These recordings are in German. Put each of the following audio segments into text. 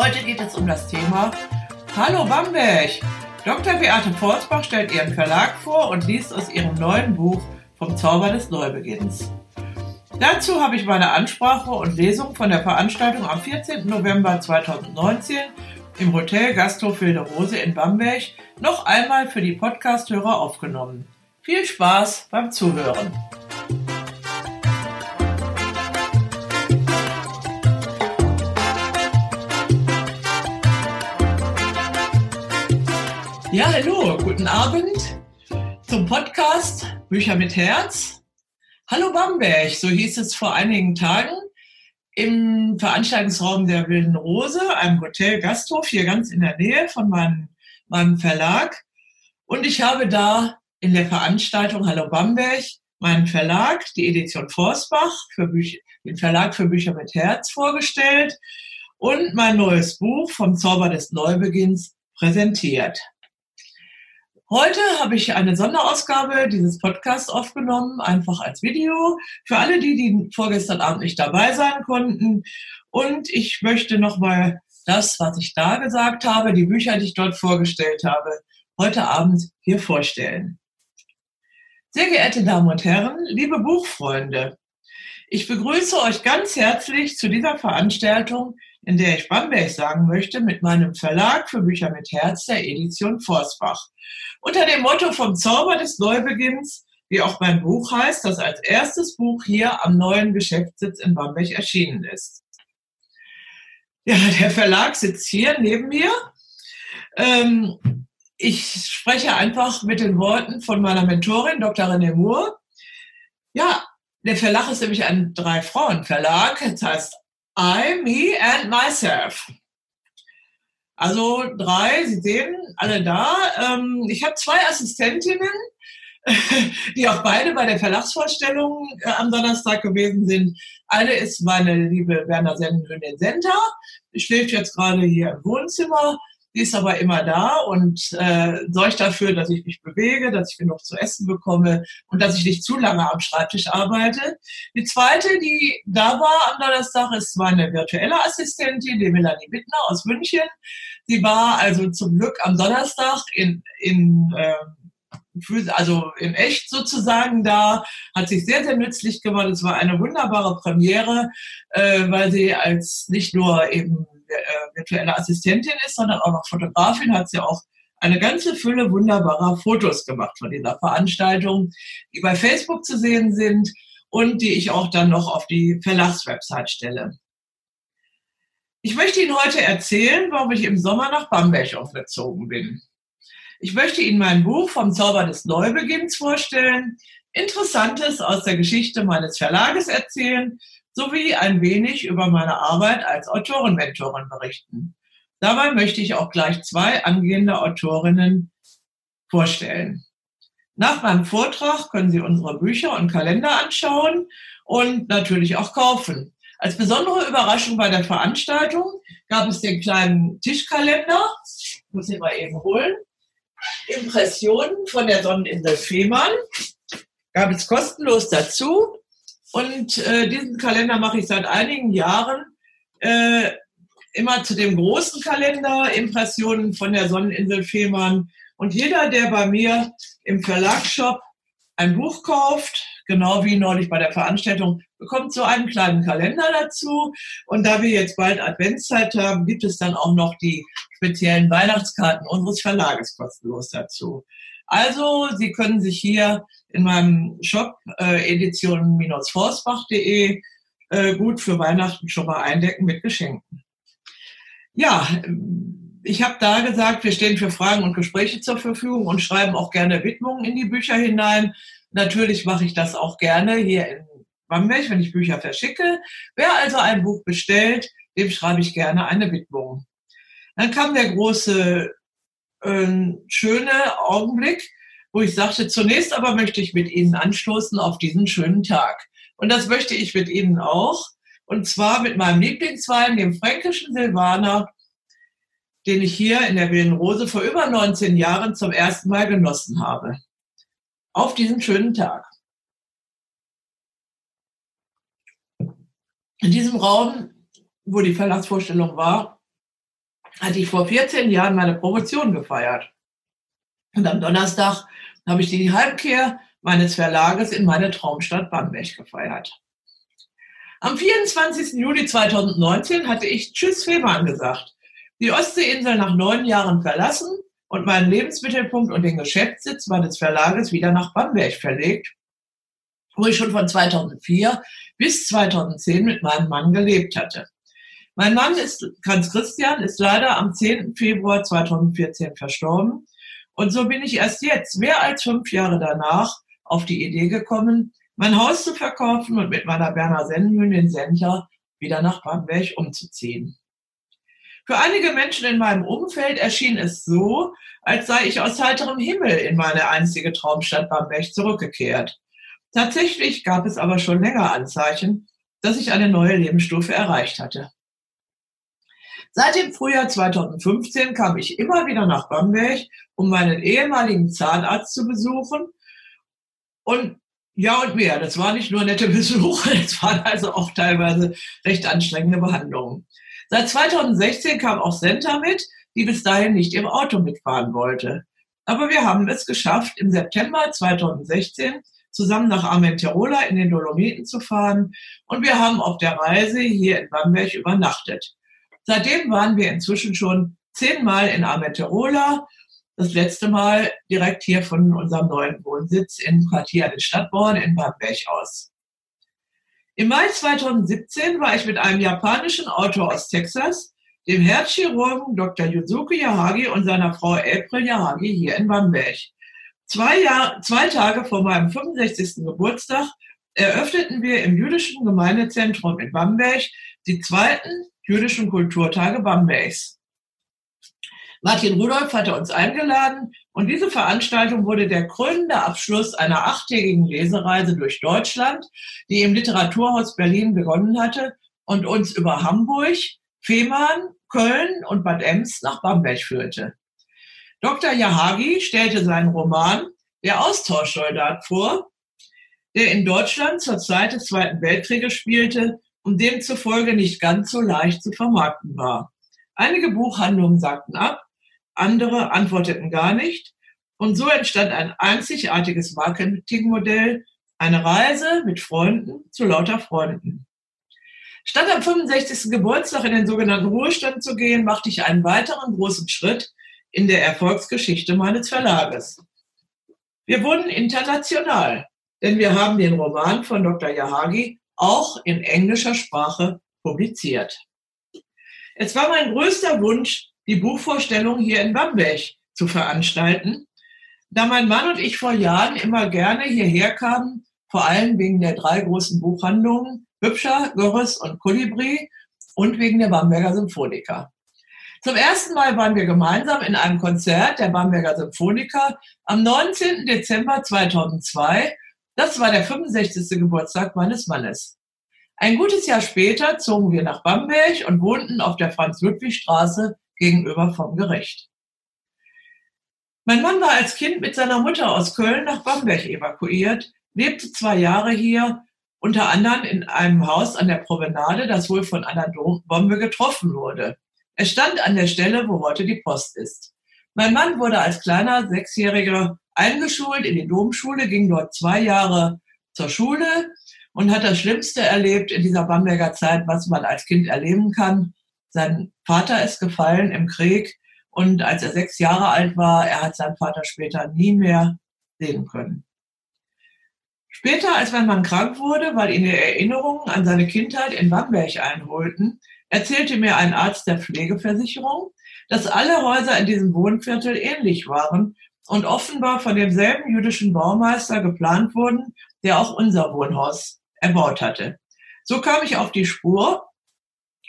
Heute geht es um das Thema Hallo Bamberg! Dr. Beate Forsbach stellt ihren Verlag vor und liest aus ihrem neuen Buch Vom Zauber des Neubeginns. Dazu habe ich meine Ansprache und Lesung von der Veranstaltung am 14. November 2019 im Hotel Gasthof Wilde Rose in Bamberg noch einmal für die Podcasthörer aufgenommen. Viel Spaß beim Zuhören! Ja, hallo, guten Abend zum Podcast Bücher mit Herz. Hallo Bamberg, so hieß es vor einigen Tagen im Veranstaltungsraum der Wilden Rose, einem Hotel Gasthof hier ganz in der Nähe von meinem, meinem Verlag. Und ich habe da in der Veranstaltung Hallo Bamberg meinen Verlag, die Edition Forsbach, für den Verlag für Bücher mit Herz vorgestellt und mein neues Buch vom Zauber des Neubeginns präsentiert. Heute habe ich eine Sonderausgabe dieses Podcasts aufgenommen, einfach als Video, für alle die, die vorgestern Abend nicht dabei sein konnten. Und ich möchte nochmal das, was ich da gesagt habe, die Bücher, die ich dort vorgestellt habe, heute Abend hier vorstellen. Sehr geehrte Damen und Herren, liebe Buchfreunde, ich begrüße euch ganz herzlich zu dieser Veranstaltung, in der ich Bamberg sagen möchte, mit meinem Verlag für Bücher mit Herz der Edition Forsbach. Unter dem Motto vom Zauber des Neubeginns, wie auch mein Buch heißt, das als erstes Buch hier am neuen Geschäftssitz in Bamberg erschienen ist. Ja, der Verlag sitzt hier neben mir. Ähm, ich spreche einfach mit den Worten von meiner Mentorin, Dr. René Moore. Ja, der Verlag ist nämlich ein Drei-Frauen-Verlag. Das heißt I, Me and Myself. Also drei, Sie sehen alle da. Ähm, ich habe zwei Assistentinnen, die auch beide bei der Verlagsvorstellung äh, am Donnerstag gewesen sind. Eine ist meine liebe Werner Sendenhündin Senta, die schläft jetzt gerade hier im Wohnzimmer. Die ist aber immer da und äh, sorgt dafür, dass ich mich bewege, dass ich genug zu essen bekomme und dass ich nicht zu lange am Schreibtisch arbeite. Die zweite, die da war am Donnerstag, ist meine virtuelle Assistentin, die Melanie Wittner aus München. Sie war also zum Glück am Donnerstag in, in äh, also in echt sozusagen da, hat sich sehr, sehr nützlich gemacht. Es war eine wunderbare Premiere, äh, weil sie als nicht nur eben virtuelle Assistentin ist, sondern auch noch Fotografin, hat sie auch eine ganze Fülle wunderbarer Fotos gemacht von dieser Veranstaltung, die bei Facebook zu sehen sind und die ich auch dann noch auf die Verlagswebsite stelle. Ich möchte Ihnen heute erzählen, warum ich im Sommer nach Bamberg aufgezogen bin. Ich möchte Ihnen mein Buch vom Zauber des Neubeginns vorstellen, Interessantes aus der Geschichte meines Verlages erzählen sowie ein wenig über meine Arbeit als Autorenmentorin berichten. Dabei möchte ich auch gleich zwei angehende Autorinnen vorstellen. Nach meinem Vortrag können Sie unsere Bücher und Kalender anschauen und natürlich auch kaufen. Als besondere Überraschung bei der Veranstaltung gab es den kleinen Tischkalender, ich muss ihn mal eben holen, Impressionen von der Sonneninsel Fehmarn, gab es kostenlos dazu und äh, diesen Kalender mache ich seit einigen Jahren äh, immer zu dem großen Kalender, Impressionen von der Sonneninsel Fehmarn. Und jeder, der bei mir im Verlagsshop ein Buch kauft, genau wie neulich bei der Veranstaltung, bekommt so einen kleinen Kalender dazu. Und da wir jetzt bald Adventszeit haben, gibt es dann auch noch die speziellen Weihnachtskarten unseres Verlages kostenlos dazu. Also, Sie können sich hier in meinem Shop äh, edition-forsbach.de äh, gut für Weihnachten schon mal eindecken mit Geschenken. Ja, ich habe da gesagt, wir stehen für Fragen und Gespräche zur Verfügung und schreiben auch gerne Widmungen in die Bücher hinein. Natürlich mache ich das auch gerne hier in Bamberg, wenn ich Bücher verschicke. Wer also ein Buch bestellt, dem schreibe ich gerne eine Widmung. Dann kam der große, äh, schöne Augenblick, wo ich sagte, zunächst aber möchte ich mit Ihnen anstoßen auf diesen schönen Tag. Und das möchte ich mit Ihnen auch. Und zwar mit meinem Lieblingswein, dem fränkischen Silvaner, den ich hier in der Wilden Rose vor über 19 Jahren zum ersten Mal genossen habe. Auf diesen schönen Tag. In diesem Raum, wo die Verlagsvorstellung war, hatte ich vor 14 Jahren meine Promotion gefeiert. Und am Donnerstag habe ich die Heimkehr meines Verlages in meine Traumstadt Bamberg gefeiert. Am 24. Juli 2019 hatte ich Tschüss Fehmarn gesagt, die Ostseeinsel nach neun Jahren verlassen und meinen Lebensmittelpunkt und den Geschäftssitz meines Verlages wieder nach Bamberg verlegt, wo ich schon von 2004 bis 2010 mit meinem Mann gelebt hatte. Mein Mann ist, Hans Christian, ist leider am 10. Februar 2014 verstorben. Und so bin ich erst jetzt, mehr als fünf Jahre danach, auf die Idee gekommen, mein Haus zu verkaufen und mit meiner Berner Sennenhündin Senta wieder nach Bamberg umzuziehen. Für einige Menschen in meinem Umfeld erschien es so, als sei ich aus heiterem Himmel in meine einzige Traumstadt Bamberg zurückgekehrt. Tatsächlich gab es aber schon länger Anzeichen, dass ich eine neue Lebensstufe erreicht hatte. Seit dem Frühjahr 2015 kam ich immer wieder nach Bamberg, um meinen ehemaligen Zahnarzt zu besuchen. Und ja und mehr. Das waren nicht nur nette Besuche, es waren also auch teilweise recht anstrengende Behandlungen. Seit 2016 kam auch Senta mit, die bis dahin nicht im Auto mitfahren wollte. Aber wir haben es geschafft, im September 2016 zusammen nach Armenterola in den Dolomiten zu fahren. Und wir haben auf der Reise hier in Bamberg übernachtet. Seitdem waren wir inzwischen schon zehnmal in Ameterola. Das letzte Mal direkt hier von unserem neuen Wohnsitz im Quartier des Stadtborn in Bamberg aus. Im Mai 2017 war ich mit einem japanischen Autor aus Texas, dem Herzchirurgen Dr. Yuzuki Yahagi und seiner Frau April Yahagi hier in Bamberg. Zwei, Jahr, zwei Tage vor meinem 65. Geburtstag eröffneten wir im jüdischen Gemeindezentrum in Bamberg die zweiten jüdischen Kulturtage Bambergs. Martin Rudolph hatte uns eingeladen und diese Veranstaltung wurde der krönende Abschluss einer achttägigen Lesereise durch Deutschland, die im Literaturhaus Berlin begonnen hatte und uns über Hamburg, Fehmarn, Köln und Bad Ems nach Bamberg führte. Dr. Yahagi stellte seinen Roman Der Austauschsoldat vor, der in Deutschland zur Zeit des Zweiten Weltkrieges spielte und demzufolge nicht ganz so leicht zu vermarkten war. Einige Buchhandlungen sagten ab, andere antworteten gar nicht. Und so entstand ein einzigartiges Marketingmodell, eine Reise mit Freunden zu lauter Freunden. Statt am 65. Geburtstag in den sogenannten Ruhestand zu gehen, machte ich einen weiteren großen Schritt in der Erfolgsgeschichte meines Verlages. Wir wurden international, denn wir haben den Roman von Dr. Yahagi auch in englischer Sprache publiziert. Es war mein größter Wunsch, die Buchvorstellung hier in Bamberg zu veranstalten, da mein Mann und ich vor Jahren immer gerne hierher kamen, vor allem wegen der drei großen Buchhandlungen Hübscher, Görres und Kolibri und wegen der Bamberger Symphoniker. Zum ersten Mal waren wir gemeinsam in einem Konzert der Bamberger Symphoniker am 19. Dezember 2002 das war der 65. Geburtstag meines Mannes. Ein gutes Jahr später zogen wir nach Bamberg und wohnten auf der Franz-Ludwig-Straße gegenüber vom Gericht. Mein Mann war als Kind mit seiner Mutter aus Köln nach Bamberg evakuiert, lebte zwei Jahre hier, unter anderem in einem Haus an der Promenade, das wohl von einer Bombe getroffen wurde. Es stand an der Stelle, wo heute die Post ist. Mein Mann wurde als kleiner Sechsjähriger eingeschult in die Domschule, ging dort zwei Jahre zur Schule und hat das Schlimmste erlebt in dieser Bamberger Zeit, was man als Kind erleben kann. Sein Vater ist gefallen im Krieg und als er sechs Jahre alt war, er hat seinen Vater später nie mehr sehen können. Später, als mein Mann krank wurde, weil ihn die Erinnerungen an seine Kindheit in Bamberg einholten, erzählte mir ein Arzt der Pflegeversicherung, dass alle Häuser in diesem Wohnviertel ähnlich waren und offenbar von demselben jüdischen Baumeister geplant wurden, der auch unser Wohnhaus erbaut hatte. So kam ich auf die Spur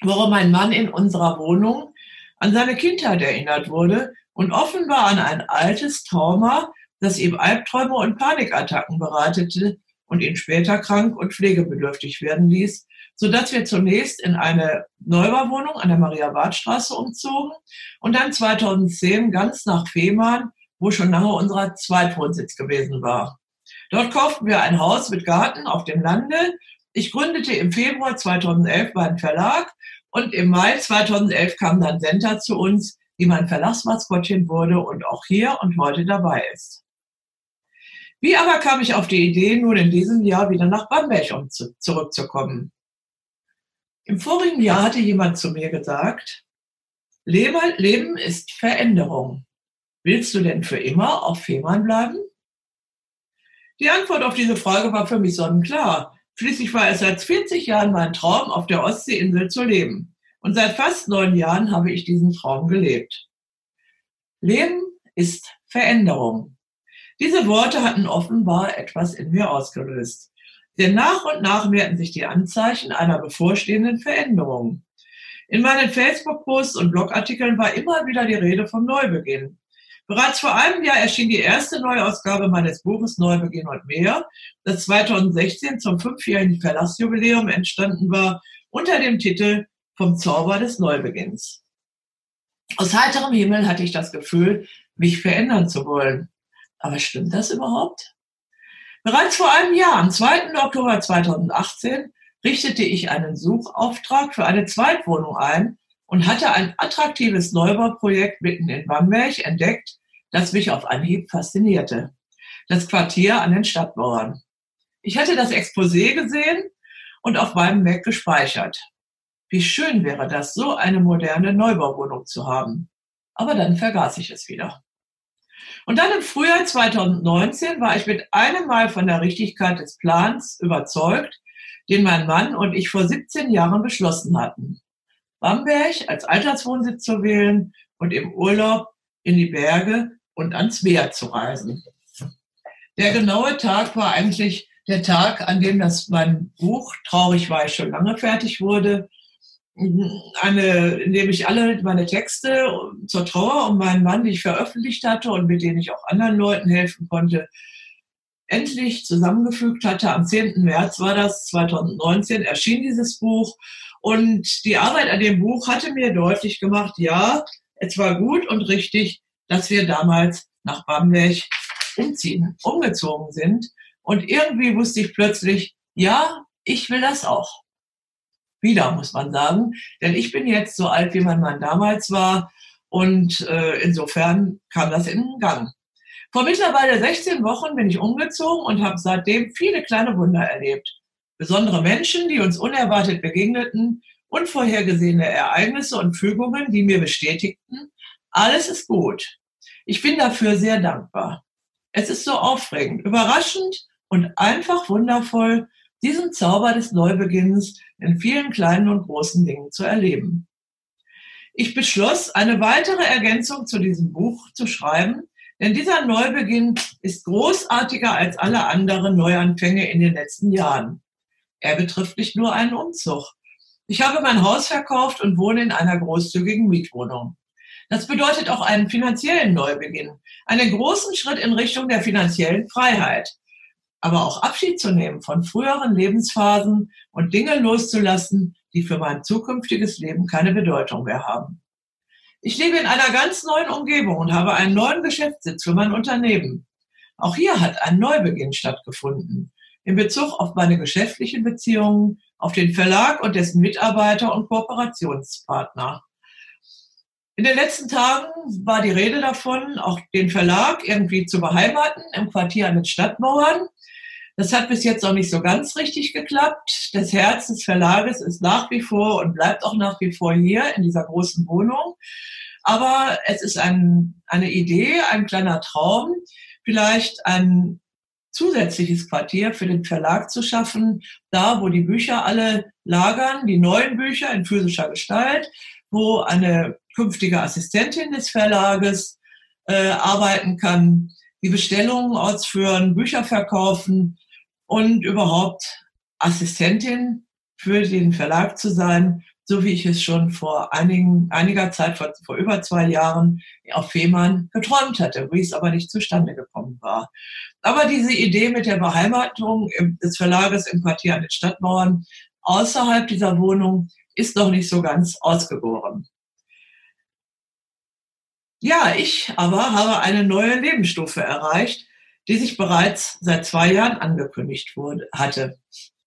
warum mein Mann in unserer Wohnung an seine Kindheit erinnert wurde und offenbar an ein altes Trauma, das ihm Albträume und Panikattacken bereitete und ihn später krank und pflegebedürftig werden ließ, sodass wir zunächst in eine Neubauwohnung an der Maria-Barth-Straße umzogen und dann 2010 ganz nach Fehmarn, wo schon lange unser Zweitwohnsitz gewesen war. Dort kauften wir ein Haus mit Garten auf dem Lande. Ich gründete im Februar 2011 meinen Verlag und im Mai 2011 kam dann Senta zu uns, die mein Verlagsmaskottchen wurde und auch hier und heute dabei ist. Wie aber kam ich auf die Idee, nun in diesem Jahr wieder nach Bamberg um zu, zurückzukommen? Im vorigen Jahr hatte jemand zu mir gesagt, Leben ist Veränderung. Willst du denn für immer auf Fehmarn bleiben? Die Antwort auf diese Frage war für mich sonnenklar. Schließlich war es seit 40 Jahren mein Traum, auf der Ostseeinsel zu leben. Und seit fast neun Jahren habe ich diesen Traum gelebt. Leben ist Veränderung. Diese Worte hatten offenbar etwas in mir ausgelöst. Denn nach und nach mehrten sich die Anzeichen einer bevorstehenden Veränderung. In meinen Facebook-Posts und Blogartikeln war immer wieder die Rede vom Neubeginn. Bereits vor einem Jahr erschien die erste Neuausgabe meines Buches Neubeginn und mehr, das 2016 zum fünfjährigen Verlassjubiläum entstanden war, unter dem Titel Vom Zauber des Neubeginns. Aus heiterem Himmel hatte ich das Gefühl, mich verändern zu wollen. Aber stimmt das überhaupt? Bereits vor einem Jahr, am 2. Oktober 2018, richtete ich einen Suchauftrag für eine Zweitwohnung ein und hatte ein attraktives Neubauprojekt mitten in Bamberg entdeckt, das mich auf Anhieb faszinierte. Das Quartier an den Stadtmauern. Ich hatte das Exposé gesehen und auf meinem Mac gespeichert. Wie schön wäre das, so eine moderne Neubauwohnung zu haben. Aber dann vergaß ich es wieder. Und dann im Frühjahr 2019 war ich mit einem Mal von der Richtigkeit des Plans überzeugt, den mein Mann und ich vor 17 Jahren beschlossen hatten. Bamberg als Alterswohnsitz zu wählen und im Urlaub in die Berge und ans Meer zu reisen. Der genaue Tag war eigentlich der Tag, an dem das mein Buch Traurig war ich schon lange fertig wurde. Eine, in dem ich alle meine Texte zur Trauer um meinen Mann, die ich veröffentlicht hatte und mit denen ich auch anderen Leuten helfen konnte, endlich zusammengefügt hatte. Am 10. März war das 2019, erschien dieses Buch. Und die Arbeit an dem Buch hatte mir deutlich gemacht, ja, es war gut und richtig, dass wir damals nach Bamberg umziehen, umgezogen sind. Und irgendwie wusste ich plötzlich, ja, ich will das auch. Wieder, muss man sagen. Denn ich bin jetzt so alt, wie mein Mann damals war. Und äh, insofern kam das in Gang. Vor mittlerweile 16 Wochen bin ich umgezogen und habe seitdem viele kleine Wunder erlebt. Besondere Menschen, die uns unerwartet begegneten, unvorhergesehene Ereignisse und Fügungen, die mir bestätigten, alles ist gut. Ich bin dafür sehr dankbar. Es ist so aufregend, überraschend und einfach wundervoll, diesen Zauber des Neubeginns in vielen kleinen und großen Dingen zu erleben. Ich beschloss, eine weitere Ergänzung zu diesem Buch zu schreiben, denn dieser Neubeginn ist großartiger als alle anderen Neuanfänge in den letzten Jahren. Er betrifft nicht nur einen Umzug. Ich habe mein Haus verkauft und wohne in einer großzügigen Mietwohnung. Das bedeutet auch einen finanziellen Neubeginn, einen großen Schritt in Richtung der finanziellen Freiheit. Aber auch Abschied zu nehmen von früheren Lebensphasen und Dinge loszulassen, die für mein zukünftiges Leben keine Bedeutung mehr haben. Ich lebe in einer ganz neuen Umgebung und habe einen neuen Geschäftssitz für mein Unternehmen. Auch hier hat ein Neubeginn stattgefunden in Bezug auf meine geschäftlichen Beziehungen, auf den Verlag und dessen Mitarbeiter und Kooperationspartner. In den letzten Tagen war die Rede davon, auch den Verlag irgendwie zu beheimaten im Quartier an den Stadtmauern. Das hat bis jetzt noch nicht so ganz richtig geklappt. Das Herz des Verlages ist nach wie vor und bleibt auch nach wie vor hier in dieser großen Wohnung. Aber es ist ein, eine Idee, ein kleiner Traum, vielleicht ein zusätzliches Quartier für den Verlag zu schaffen, da wo die Bücher alle lagern, die neuen Bücher in physischer Gestalt, wo eine künftige Assistentin des Verlages äh, arbeiten kann, die Bestellungen ausführen, Bücher verkaufen und überhaupt Assistentin für den Verlag zu sein, so wie ich es schon vor einigen, einiger Zeit, vor, vor über zwei Jahren auf Fehmarn geträumt hatte, wie es aber nicht zustande gekommen war. Aber diese Idee mit der Beheimatung des Verlages im Quartier an den Stadtmauern außerhalb dieser Wohnung ist noch nicht so ganz ausgegoren. Ja, ich aber habe eine neue Lebensstufe erreicht, die sich bereits seit zwei Jahren angekündigt wurde, hatte.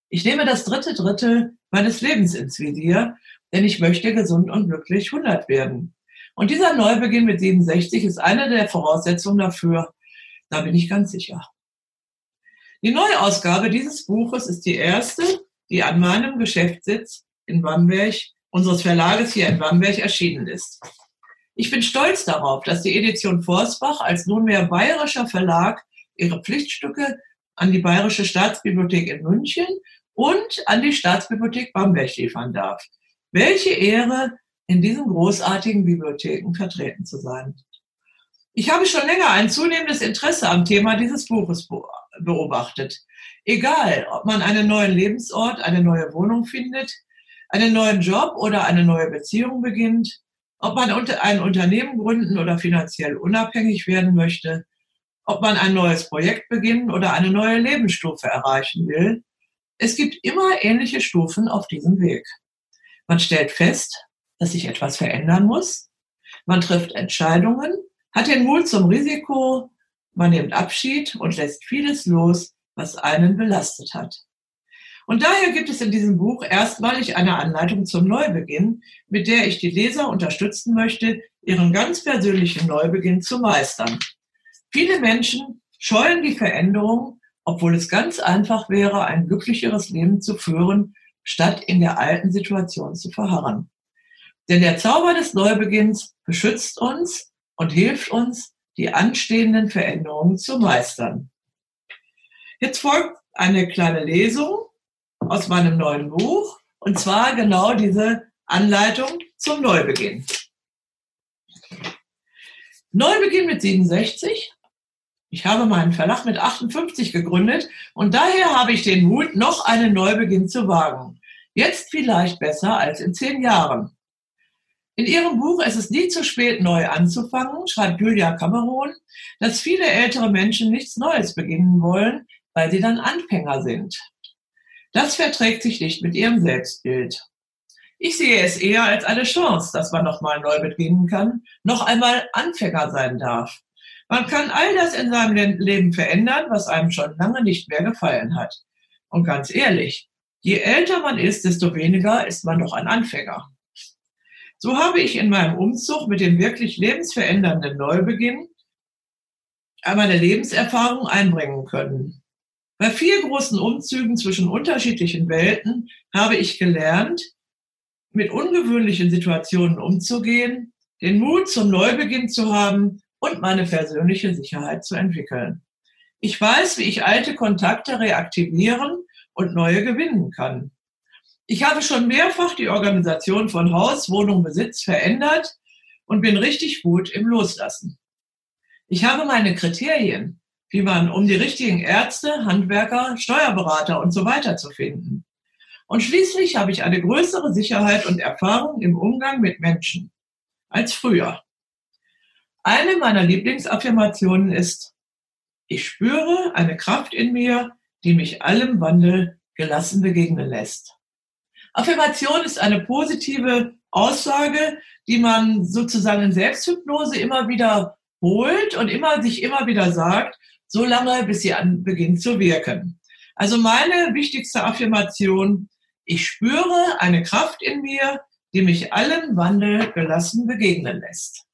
Ich nehme das dritte Drittel meines Lebens ins Visier, denn ich möchte gesund und glücklich 100 werden. Und dieser Neubeginn mit 67 ist eine der Voraussetzungen dafür. Da bin ich ganz sicher. Die Neuausgabe dieses Buches ist die erste, die an meinem Geschäftssitz in Bamberg, unseres Verlages hier in Bamberg, erschienen ist. Ich bin stolz darauf, dass die Edition Forsbach als nunmehr bayerischer Verlag ihre Pflichtstücke an die Bayerische Staatsbibliothek in München und an die Staatsbibliothek Bamberg liefern darf. Welche Ehre, in diesen großartigen Bibliotheken vertreten zu sein. Ich habe schon länger ein zunehmendes Interesse am Thema dieses Buches beobachtet. Egal, ob man einen neuen Lebensort, eine neue Wohnung findet, einen neuen Job oder eine neue Beziehung beginnt, ob man ein Unternehmen gründen oder finanziell unabhängig werden möchte, ob man ein neues Projekt beginnen oder eine neue Lebensstufe erreichen will. Es gibt immer ähnliche Stufen auf diesem Weg. Man stellt fest, dass sich etwas verändern muss. Man trifft Entscheidungen, hat den Mut zum Risiko, man nimmt Abschied und lässt vieles los, was einen belastet hat. Und daher gibt es in diesem Buch erstmalig eine Anleitung zum Neubeginn, mit der ich die Leser unterstützen möchte, ihren ganz persönlichen Neubeginn zu meistern. Viele Menschen scheuen die Veränderung, obwohl es ganz einfach wäre, ein glücklicheres Leben zu führen, statt in der alten Situation zu verharren. Denn der Zauber des Neubeginns beschützt uns und hilft uns, die anstehenden Veränderungen zu meistern. Jetzt folgt eine kleine Lesung aus meinem neuen Buch. Und zwar genau diese Anleitung zum Neubeginn. Neubeginn mit 67. Ich habe meinen Verlag mit 58 gegründet und daher habe ich den Mut, noch einen Neubeginn zu wagen. Jetzt vielleicht besser als in zehn Jahren. In ihrem Buch Es ist nie zu spät, neu anzufangen, schreibt Julia Cameron, dass viele ältere Menschen nichts Neues beginnen wollen, weil sie dann Anfänger sind. Das verträgt sich nicht mit ihrem Selbstbild. Ich sehe es eher als eine Chance, dass man nochmal neu beginnen kann, noch einmal Anfänger sein darf. Man kann all das in seinem Leben verändern, was einem schon lange nicht mehr gefallen hat. Und ganz ehrlich, je älter man ist, desto weniger ist man doch ein Anfänger. So habe ich in meinem Umzug mit dem wirklich lebensverändernden Neubeginn meine Lebenserfahrung einbringen können. Bei vier großen Umzügen zwischen unterschiedlichen Welten habe ich gelernt, mit ungewöhnlichen Situationen umzugehen, den Mut zum Neubeginn zu haben und meine persönliche Sicherheit zu entwickeln. Ich weiß, wie ich alte Kontakte reaktivieren und neue gewinnen kann. Ich habe schon mehrfach die Organisation von Haus, Wohnung, Besitz verändert und bin richtig gut im Loslassen. Ich habe meine Kriterien, wie man, um die richtigen Ärzte, Handwerker, Steuerberater und so weiter zu finden. Und schließlich habe ich eine größere Sicherheit und Erfahrung im Umgang mit Menschen als früher. Eine meiner Lieblingsaffirmationen ist, ich spüre eine Kraft in mir, die mich allem Wandel gelassen begegnen lässt. Affirmation ist eine positive Aussage, die man sozusagen in Selbsthypnose immer wieder holt und immer sich immer wieder sagt, so lange, bis sie an, beginnt zu wirken. Also meine wichtigste Affirmation, ich spüre eine Kraft in mir, die mich allem Wandel gelassen begegnen lässt.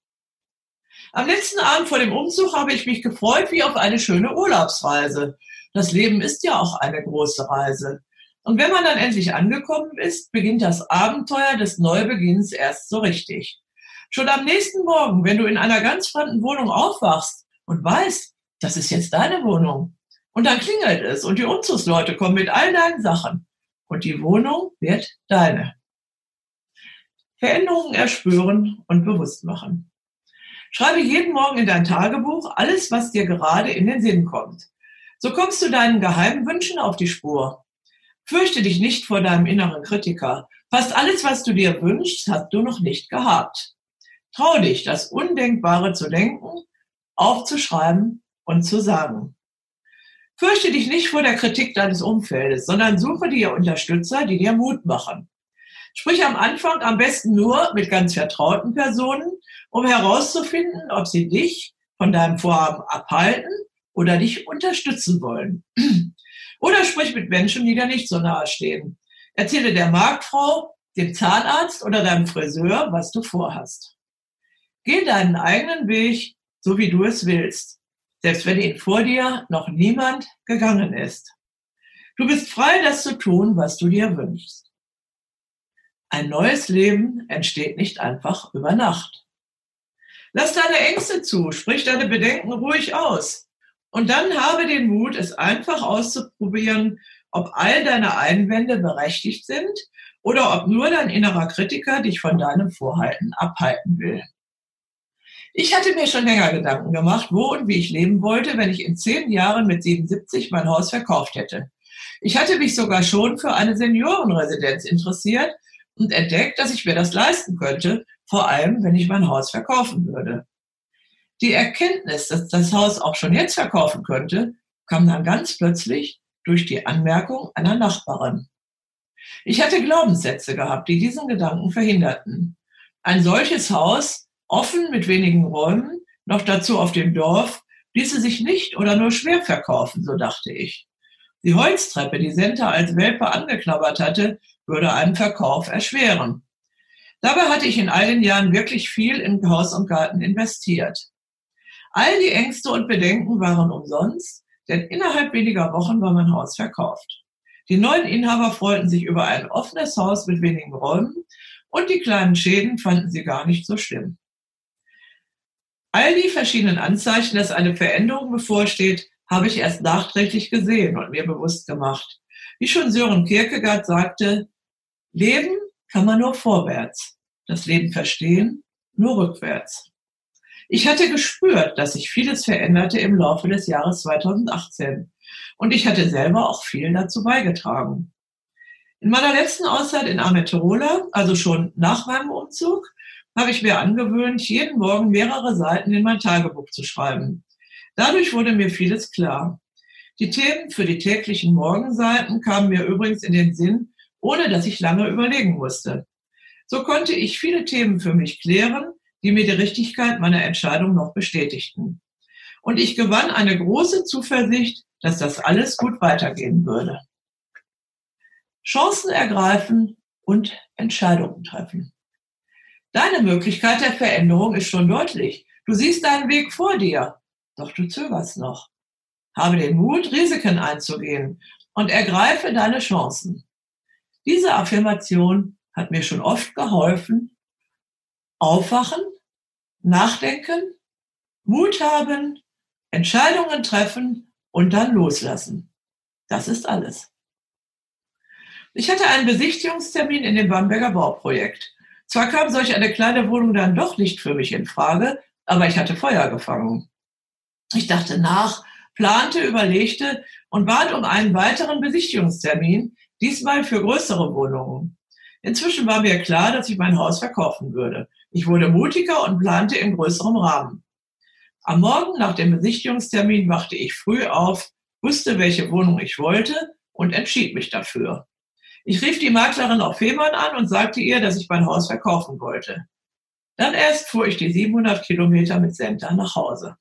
Am letzten Abend vor dem Umzug habe ich mich gefreut wie auf eine schöne Urlaubsreise. Das Leben ist ja auch eine große Reise. Und wenn man dann endlich angekommen ist, beginnt das Abenteuer des Neubeginns erst so richtig. Schon am nächsten Morgen, wenn du in einer ganz fremden Wohnung aufwachst und weißt, das ist jetzt deine Wohnung. Und dann klingelt es und die Umzugsleute kommen mit all deinen Sachen. Und die Wohnung wird deine. Veränderungen erspüren und bewusst machen. Schreibe jeden Morgen in dein Tagebuch alles, was dir gerade in den Sinn kommt. So kommst du deinen geheimen Wünschen auf die Spur. Fürchte dich nicht vor deinem inneren Kritiker. Fast alles, was du dir wünschst, hast du noch nicht gehabt. Trau dich, das Undenkbare zu denken, aufzuschreiben und zu sagen. Fürchte dich nicht vor der Kritik deines Umfeldes, sondern suche dir Unterstützer, die dir Mut machen. Sprich am Anfang am besten nur mit ganz vertrauten Personen, um herauszufinden, ob sie dich von deinem Vorhaben abhalten oder dich unterstützen wollen. Oder sprich mit Menschen, die dir nicht so nahe stehen. Erzähle der Marktfrau, dem Zahnarzt oder deinem Friseur, was du vorhast. Geh deinen eigenen Weg, so wie du es willst, selbst wenn ihn vor dir noch niemand gegangen ist. Du bist frei, das zu tun, was du dir wünschst. Ein neues Leben entsteht nicht einfach über Nacht. Lass deine Ängste zu, sprich deine Bedenken ruhig aus. Und dann habe den Mut, es einfach auszuprobieren, ob all deine Einwände berechtigt sind oder ob nur dein innerer Kritiker dich von deinem Vorhalten abhalten will. Ich hatte mir schon länger Gedanken gemacht, wo und wie ich leben wollte, wenn ich in zehn Jahren mit 77 mein Haus verkauft hätte. Ich hatte mich sogar schon für eine Seniorenresidenz interessiert und entdeckt, dass ich mir das leisten könnte, vor allem wenn ich mein Haus verkaufen würde. Die Erkenntnis, dass das Haus auch schon jetzt verkaufen könnte, kam dann ganz plötzlich durch die Anmerkung einer Nachbarin. Ich hatte Glaubenssätze gehabt, die diesen Gedanken verhinderten. Ein solches Haus, offen mit wenigen Räumen, noch dazu auf dem Dorf, ließe sich nicht oder nur schwer verkaufen, so dachte ich. Die Holztreppe, die Senta als Welpe angeknabbert hatte, würde einen Verkauf erschweren. Dabei hatte ich in all den Jahren wirklich viel in Haus und Garten investiert. All die Ängste und Bedenken waren umsonst, denn innerhalb weniger Wochen war mein Haus verkauft. Die neuen Inhaber freuten sich über ein offenes Haus mit wenigen Räumen und die kleinen Schäden fanden sie gar nicht so schlimm. All die verschiedenen Anzeichen, dass eine Veränderung bevorsteht, habe ich erst nachträglich gesehen und mir bewusst gemacht. Wie schon Sören Kierkegaard sagte, Leben kann man nur vorwärts, das Leben verstehen nur rückwärts. Ich hatte gespürt, dass sich vieles veränderte im Laufe des Jahres 2018 und ich hatte selber auch viel dazu beigetragen. In meiner letzten Auszeit in Ameterola, also schon nach meinem Umzug, habe ich mir angewöhnt, jeden Morgen mehrere Seiten in mein Tagebuch zu schreiben. Dadurch wurde mir vieles klar. Die Themen für die täglichen Morgenseiten kamen mir übrigens in den Sinn, ohne dass ich lange überlegen musste. So konnte ich viele Themen für mich klären die mir die Richtigkeit meiner Entscheidung noch bestätigten. Und ich gewann eine große Zuversicht, dass das alles gut weitergehen würde. Chancen ergreifen und Entscheidungen treffen. Deine Möglichkeit der Veränderung ist schon deutlich. Du siehst deinen Weg vor dir, doch du zögerst noch. Habe den Mut, Risiken einzugehen und ergreife deine Chancen. Diese Affirmation hat mir schon oft geholfen, Aufwachen, nachdenken, Mut haben, Entscheidungen treffen und dann loslassen. Das ist alles. Ich hatte einen Besichtigungstermin in dem Bamberger Bauprojekt. Zwar kam solch eine kleine Wohnung dann doch nicht für mich in Frage, aber ich hatte Feuer gefangen. Ich dachte nach, plante, überlegte und bat um einen weiteren Besichtigungstermin, diesmal für größere Wohnungen. Inzwischen war mir klar, dass ich mein Haus verkaufen würde. Ich wurde mutiger und plante in größerem Rahmen. Am Morgen nach dem Besichtigungstermin wachte ich früh auf, wusste, welche Wohnung ich wollte und entschied mich dafür. Ich rief die Maklerin auf Fehmarn an und sagte ihr, dass ich mein Haus verkaufen wollte. Dann erst fuhr ich die 700 Kilometer mit Senta nach Hause.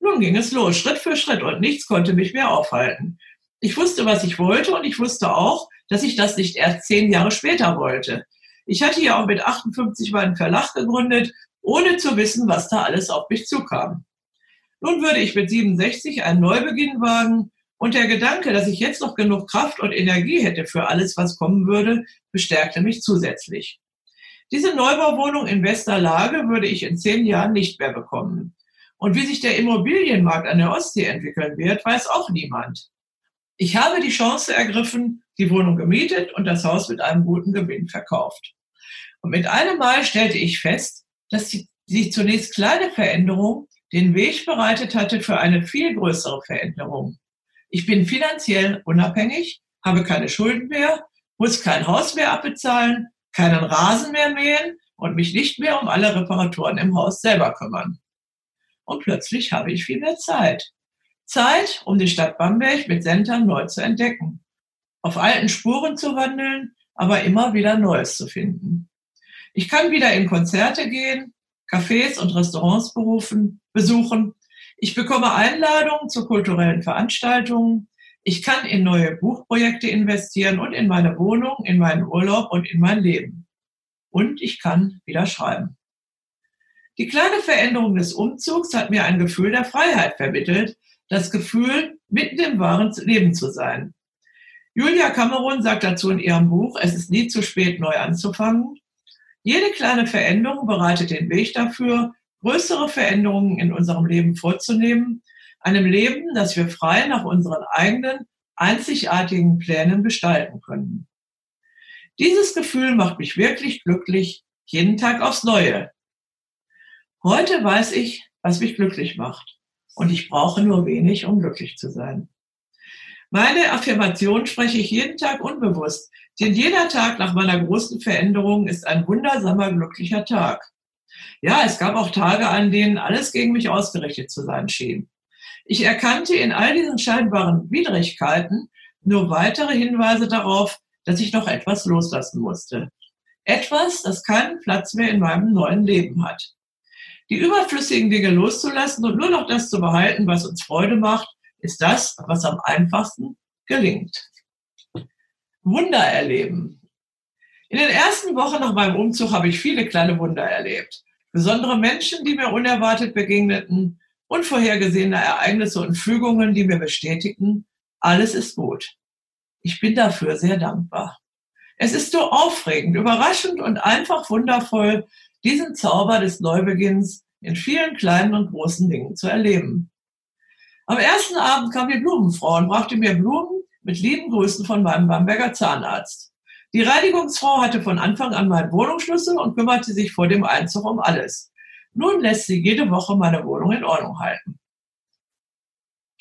Nun ging es los, Schritt für Schritt und nichts konnte mich mehr aufhalten. Ich wusste, was ich wollte und ich wusste auch, dass ich das nicht erst zehn Jahre später wollte. Ich hatte ja auch mit 58 meinen Verlag gegründet, ohne zu wissen, was da alles auf mich zukam. Nun würde ich mit 67 einen Neubeginn wagen und der Gedanke, dass ich jetzt noch genug Kraft und Energie hätte für alles, was kommen würde, bestärkte mich zusätzlich. Diese Neubauwohnung in bester Lage würde ich in zehn Jahren nicht mehr bekommen. Und wie sich der Immobilienmarkt an der Ostsee entwickeln wird, weiß auch niemand. Ich habe die Chance ergriffen, die Wohnung gemietet und das Haus mit einem guten Gewinn verkauft. Und mit einem Mal stellte ich fest, dass die, die zunächst kleine Veränderung den Weg bereitet hatte für eine viel größere Veränderung. Ich bin finanziell unabhängig, habe keine Schulden mehr muss kein Haus mehr abbezahlen, keinen Rasen mehr mähen und mich nicht mehr um alle Reparaturen im Haus selber kümmern. Und plötzlich habe ich viel mehr Zeit. Zeit, um die Stadt Bamberg mit Sentern neu zu entdecken, auf alten Spuren zu wandeln, aber immer wieder Neues zu finden. Ich kann wieder in Konzerte gehen, Cafés und Restaurants berufen, besuchen. Ich bekomme Einladungen zu kulturellen Veranstaltungen. Ich kann in neue Buchprojekte investieren und in meine Wohnung, in meinen Urlaub und in mein Leben. Und ich kann wieder schreiben. Die kleine Veränderung des Umzugs hat mir ein Gefühl der Freiheit vermittelt, das Gefühl, mitten im wahren Leben zu sein. Julia Cameron sagt dazu in ihrem Buch, es ist nie zu spät, neu anzufangen. Jede kleine Veränderung bereitet den Weg dafür, größere Veränderungen in unserem Leben vorzunehmen, einem Leben, das wir frei nach unseren eigenen, einzigartigen Plänen gestalten können. Dieses Gefühl macht mich wirklich glücklich, jeden Tag aufs Neue. Heute weiß ich, was mich glücklich macht. Und ich brauche nur wenig, um glücklich zu sein. Meine Affirmation spreche ich jeden Tag unbewusst, denn jeder Tag nach meiner großen Veränderung ist ein wundersamer, glücklicher Tag. Ja, es gab auch Tage, an denen alles gegen mich ausgerichtet zu sein schien. Ich erkannte in all diesen scheinbaren Widrigkeiten nur weitere Hinweise darauf, dass ich noch etwas loslassen musste. Etwas, das keinen Platz mehr in meinem neuen Leben hat. Die überflüssigen Dinge loszulassen und nur noch das zu behalten, was uns Freude macht, ist das, was am einfachsten gelingt. Wunder erleben. In den ersten Wochen nach meinem Umzug habe ich viele kleine Wunder erlebt. Besondere Menschen, die mir unerwartet begegneten, unvorhergesehene Ereignisse und Fügungen, die mir bestätigten, alles ist gut. Ich bin dafür sehr dankbar. Es ist so aufregend, überraschend und einfach wundervoll, diesen Zauber des Neubeginns in vielen kleinen und großen Dingen zu erleben. Am ersten Abend kam die Blumenfrau und brachte mir Blumen mit lieben Grüßen von meinem Bamberger Zahnarzt. Die Reinigungsfrau hatte von Anfang an meinen Wohnungsschlüssel und kümmerte sich vor dem Einzug um alles. Nun lässt sie jede Woche meine Wohnung in Ordnung halten.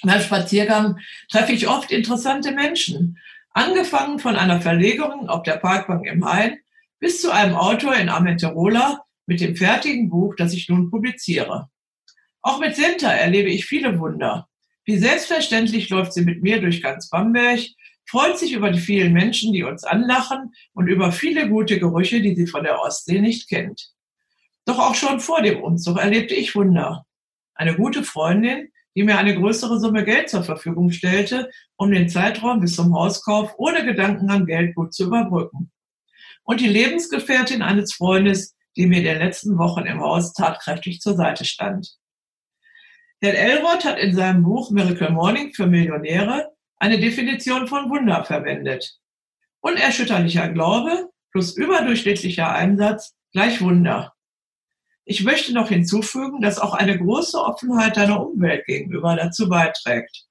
Beim Spaziergang treffe ich oft interessante Menschen, angefangen von einer Verlegerin auf der Parkbank im Hain bis zu einem Autor in Amenterola, mit dem fertigen Buch, das ich nun publiziere. Auch mit Senta erlebe ich viele Wunder. Wie selbstverständlich läuft sie mit mir durch ganz Bamberg, freut sich über die vielen Menschen, die uns anlachen und über viele gute Gerüche, die sie von der Ostsee nicht kennt. Doch auch schon vor dem Umzug erlebte ich Wunder. Eine gute Freundin, die mir eine größere Summe Geld zur Verfügung stellte, um den Zeitraum bis zum Hauskauf ohne Gedanken an Geld gut zu überbrücken. Und die Lebensgefährtin eines Freundes, die mir in den letzten Wochen im Haus tatkräftig zur Seite stand. Herr Elrod hat in seinem Buch Miracle Morning für Millionäre eine Definition von Wunder verwendet. Unerschütterlicher Glaube plus überdurchschnittlicher Einsatz gleich Wunder. Ich möchte noch hinzufügen, dass auch eine große Offenheit deiner Umwelt gegenüber dazu beiträgt,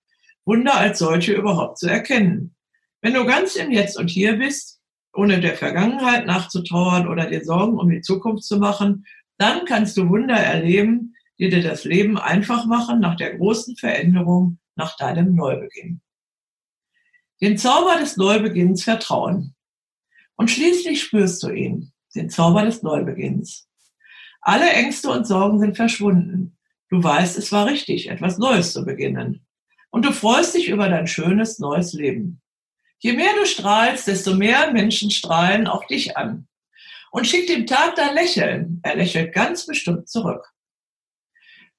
Wunder als solche überhaupt zu erkennen. Wenn du ganz im Jetzt und Hier bist, ohne der Vergangenheit nachzutrauern oder dir Sorgen um die Zukunft zu machen, dann kannst du Wunder erleben, die dir das Leben einfach machen nach der großen Veränderung, nach deinem Neubeginn. Den Zauber des Neubeginns vertrauen. Und schließlich spürst du ihn, den Zauber des Neubeginns. Alle Ängste und Sorgen sind verschwunden. Du weißt, es war richtig, etwas Neues zu beginnen. Und du freust dich über dein schönes neues Leben. Je mehr du strahlst, desto mehr Menschen strahlen auch dich an. Und schick dem Tag dein Lächeln. Er lächelt ganz bestimmt zurück.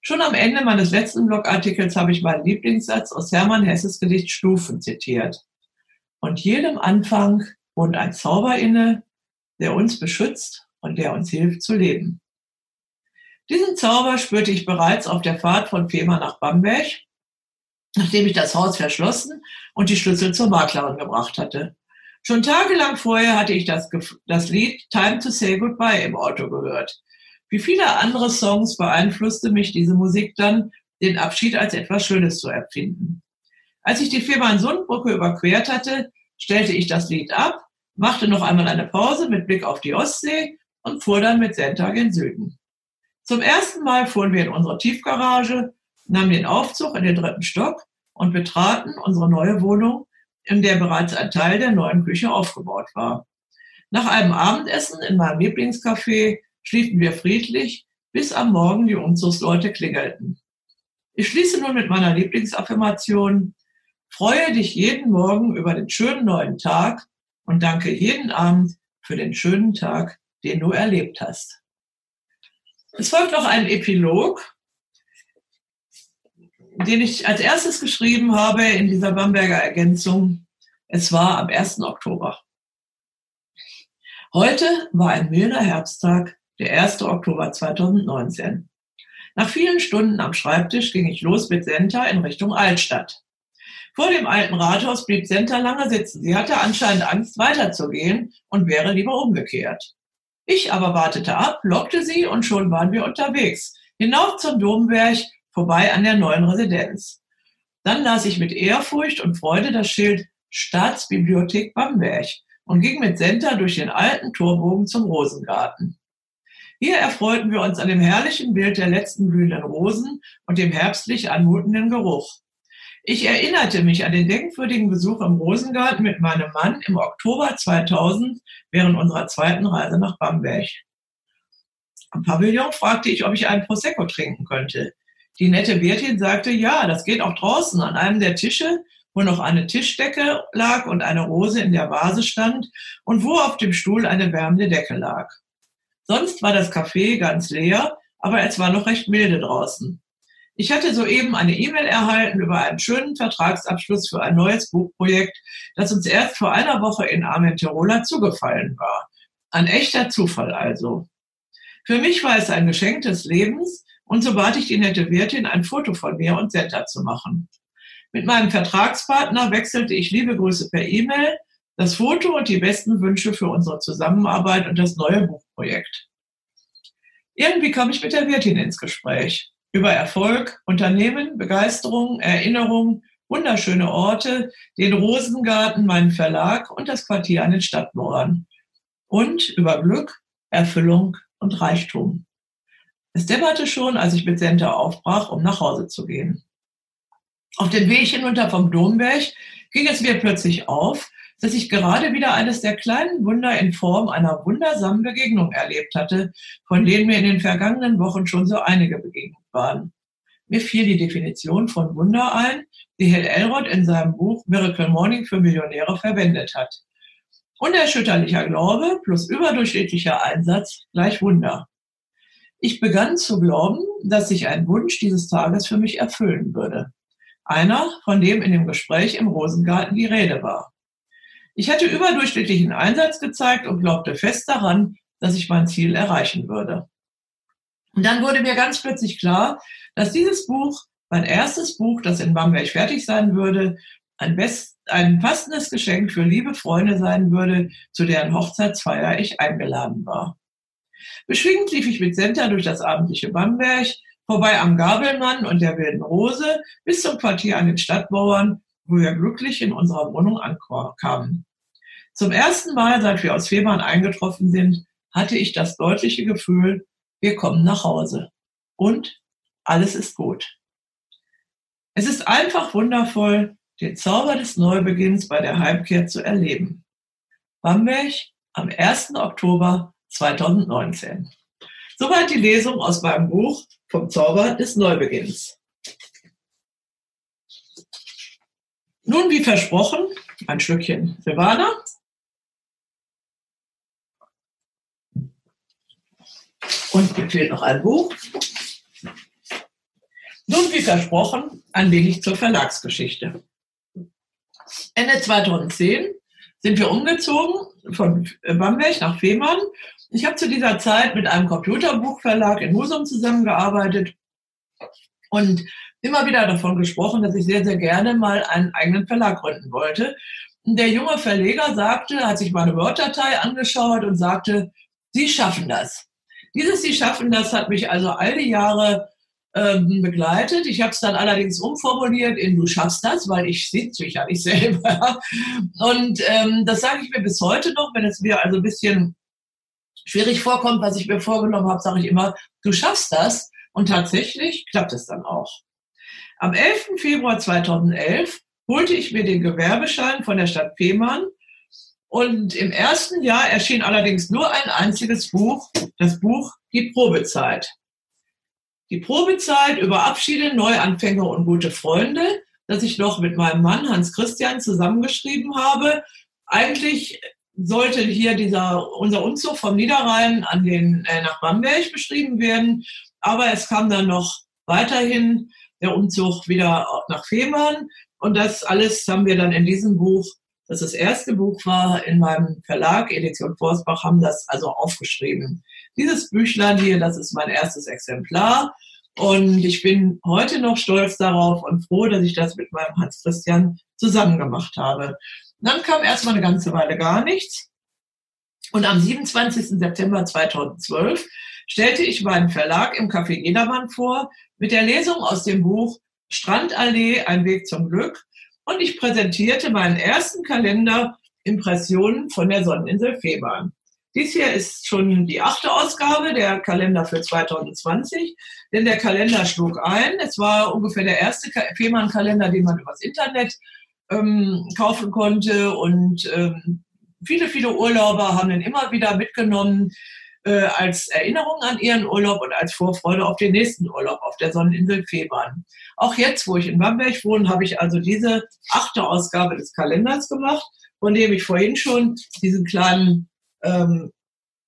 Schon am Ende meines letzten Blogartikels habe ich meinen Lieblingssatz aus Hermann Hesses Gedicht Stufen zitiert. Und jedem Anfang wohnt ein Zauber inne, der uns beschützt und der uns hilft zu leben. Diesen Zauber spürte ich bereits auf der Fahrt von Fehmarn nach Bamberg nachdem ich das Haus verschlossen und die Schlüssel zur Maklerin gebracht hatte. Schon tagelang vorher hatte ich das, das Lied Time to Say Goodbye im Auto gehört. Wie viele andere Songs beeinflusste mich diese Musik dann, den Abschied als etwas Schönes zu empfinden. Als ich die Fehmarn-Sundbrücke überquert hatte, stellte ich das Lied ab, machte noch einmal eine Pause mit Blick auf die Ostsee und fuhr dann mit Senta gen Süden. Zum ersten Mal fuhren wir in unsere Tiefgarage nahmen den Aufzug in den dritten Stock und betraten unsere neue Wohnung in der bereits ein Teil der neuen Küche aufgebaut war. Nach einem Abendessen in meinem Lieblingscafé schliefen wir friedlich, bis am Morgen die Umzugsleute klingelten. Ich schließe nun mit meiner Lieblingsaffirmation, freue dich jeden Morgen über den schönen neuen Tag und danke jeden Abend für den schönen Tag, den du erlebt hast. Es folgt noch ein Epilog, den ich als erstes geschrieben habe in dieser Bamberger Ergänzung. Es war am 1. Oktober. Heute war ein milder Herbsttag, der 1. Oktober 2019. Nach vielen Stunden am Schreibtisch ging ich los mit Senta in Richtung Altstadt. Vor dem alten Rathaus blieb Senta lange sitzen. Sie hatte anscheinend Angst, weiterzugehen und wäre lieber umgekehrt. Ich aber wartete ab, lockte sie und schon waren wir unterwegs. Hinauf zum Domberg, vorbei an der neuen Residenz. Dann las ich mit Ehrfurcht und Freude das Schild Staatsbibliothek Bamberg und ging mit Senta durch den alten Torbogen zum Rosengarten. Hier erfreuten wir uns an dem herrlichen Bild der letzten blühenden Rosen und dem herbstlich anmutenden Geruch. Ich erinnerte mich an den denkwürdigen Besuch im Rosengarten mit meinem Mann im Oktober 2000 während unserer zweiten Reise nach Bamberg. Am Pavillon fragte ich, ob ich einen Prosecco trinken könnte. Die nette Wirtin sagte, ja, das geht auch draußen an einem der Tische, wo noch eine Tischdecke lag und eine Rose in der Vase stand und wo auf dem Stuhl eine wärmende Decke lag. Sonst war das Café ganz leer, aber es war noch recht milde draußen. Ich hatte soeben eine E-Mail erhalten über einen schönen Vertragsabschluss für ein neues Buchprojekt, das uns erst vor einer Woche in Armenterola zugefallen war. Ein echter Zufall also. Für mich war es ein Geschenk des Lebens, und so bat ich die nette Wirtin, ein Foto von mir und Senta zu machen. Mit meinem Vertragspartner wechselte ich liebe Grüße per E-Mail, das Foto und die besten Wünsche für unsere Zusammenarbeit und das neue Buchprojekt. Irgendwie kam ich mit der Wirtin ins Gespräch. Über Erfolg, Unternehmen, Begeisterung, Erinnerung, wunderschöne Orte, den Rosengarten, meinen Verlag und das Quartier an den Stadtmauern. Und über Glück, Erfüllung und Reichtum. Es dämmerte schon, als ich mit Senta aufbrach, um nach Hause zu gehen. Auf dem Weg hinunter vom Domberg ging es mir plötzlich auf, dass ich gerade wieder eines der kleinen Wunder in Form einer wundersamen Begegnung erlebt hatte, von denen mir in den vergangenen Wochen schon so einige begegnet waren. Mir fiel die Definition von Wunder ein, die Hal Elrod in seinem Buch Miracle Morning für Millionäre verwendet hat. Unerschütterlicher Glaube plus überdurchschnittlicher Einsatz gleich Wunder. Ich begann zu glauben, dass sich ein Wunsch dieses Tages für mich erfüllen würde. Einer, von dem in dem Gespräch im Rosengarten die Rede war. Ich hatte überdurchschnittlichen Einsatz gezeigt und glaubte fest daran, dass ich mein Ziel erreichen würde. Und dann wurde mir ganz plötzlich klar, dass dieses Buch, mein erstes Buch, das in Bamberg fertig sein würde, ein, best, ein passendes Geschenk für liebe Freunde sein würde, zu deren Hochzeitsfeier ich eingeladen war. Beschwingt lief ich mit Senta durch das abendliche Bamberg, vorbei am Gabelmann und der wilden Rose bis zum Quartier an den Stadtmauern, wo wir glücklich in unserer Wohnung ankamen. Zum ersten Mal, seit wir aus Fehmarn eingetroffen sind, hatte ich das deutliche Gefühl, wir kommen nach Hause. Und alles ist gut. Es ist einfach wundervoll, den Zauber des Neubeginns bei der Heimkehr zu erleben. Bamberg am 1. Oktober 2019. Soweit die Lesung aus meinem Buch vom Zauber des Neubeginns. Nun, wie versprochen, ein Schlückchen Silvaner. Und mir fehlt noch ein Buch. Nun, wie versprochen, ein wenig zur Verlagsgeschichte. Ende 2010 sind wir umgezogen von Bamberg nach Fehmarn ich habe zu dieser Zeit mit einem Computerbuchverlag in Husum zusammengearbeitet und immer wieder davon gesprochen, dass ich sehr, sehr gerne mal einen eigenen Verlag gründen wollte. Der junge Verleger sagte, hat sich meine Word-Datei angeschaut und sagte, Sie schaffen das. Dieses Sie schaffen das hat mich also all die Jahre ähm, begleitet. Ich habe es dann allerdings umformuliert in Du schaffst das, weil ich sitze mich ja nicht selber. Und ähm, das sage ich mir bis heute noch, wenn es mir also ein bisschen schwierig vorkommt, was ich mir vorgenommen habe, sage ich immer, du schaffst das. Und tatsächlich klappt es dann auch. Am 11. Februar 2011 holte ich mir den Gewerbeschein von der Stadt Fehmarn. Und im ersten Jahr erschien allerdings nur ein einziges Buch, das Buch Die Probezeit. Die Probezeit über Abschiede, Neuanfänge und gute Freunde, das ich noch mit meinem Mann Hans Christian zusammengeschrieben habe. Eigentlich sollte hier dieser, unser Umzug vom Niederrhein an den, äh, nach Bamberg beschrieben werden. Aber es kam dann noch weiterhin der Umzug wieder nach Fehmarn. Und das alles haben wir dann in diesem Buch, das das erste Buch war, in meinem Verlag, Edition Forsbach, haben das also aufgeschrieben. Dieses Büchlein hier, das ist mein erstes Exemplar. Und ich bin heute noch stolz darauf und froh, dass ich das mit meinem Hans Christian zusammen gemacht habe. Dann kam erstmal eine ganze Weile gar nichts. Und am 27. September 2012 stellte ich meinen Verlag im Café Jedermann vor mit der Lesung aus dem Buch Strandallee, ein Weg zum Glück. Und ich präsentierte meinen ersten Kalender Impressionen von der Sonneninsel Fehmarn. Dies hier ist schon die achte Ausgabe, der Kalender für 2020, denn der Kalender schlug ein. Es war ungefähr der erste Fehmarn-Kalender, den man übers Internet ähm, kaufen konnte und ähm, viele, viele Urlauber haben den immer wieder mitgenommen äh, als Erinnerung an ihren Urlaub und als Vorfreude auf den nächsten Urlaub auf der Sonneninsel Fehmarn. Auch jetzt, wo ich in Bamberg wohne, habe ich also diese achte Ausgabe des Kalenders gemacht, von dem ich vorhin schon diesen kleinen, ähm,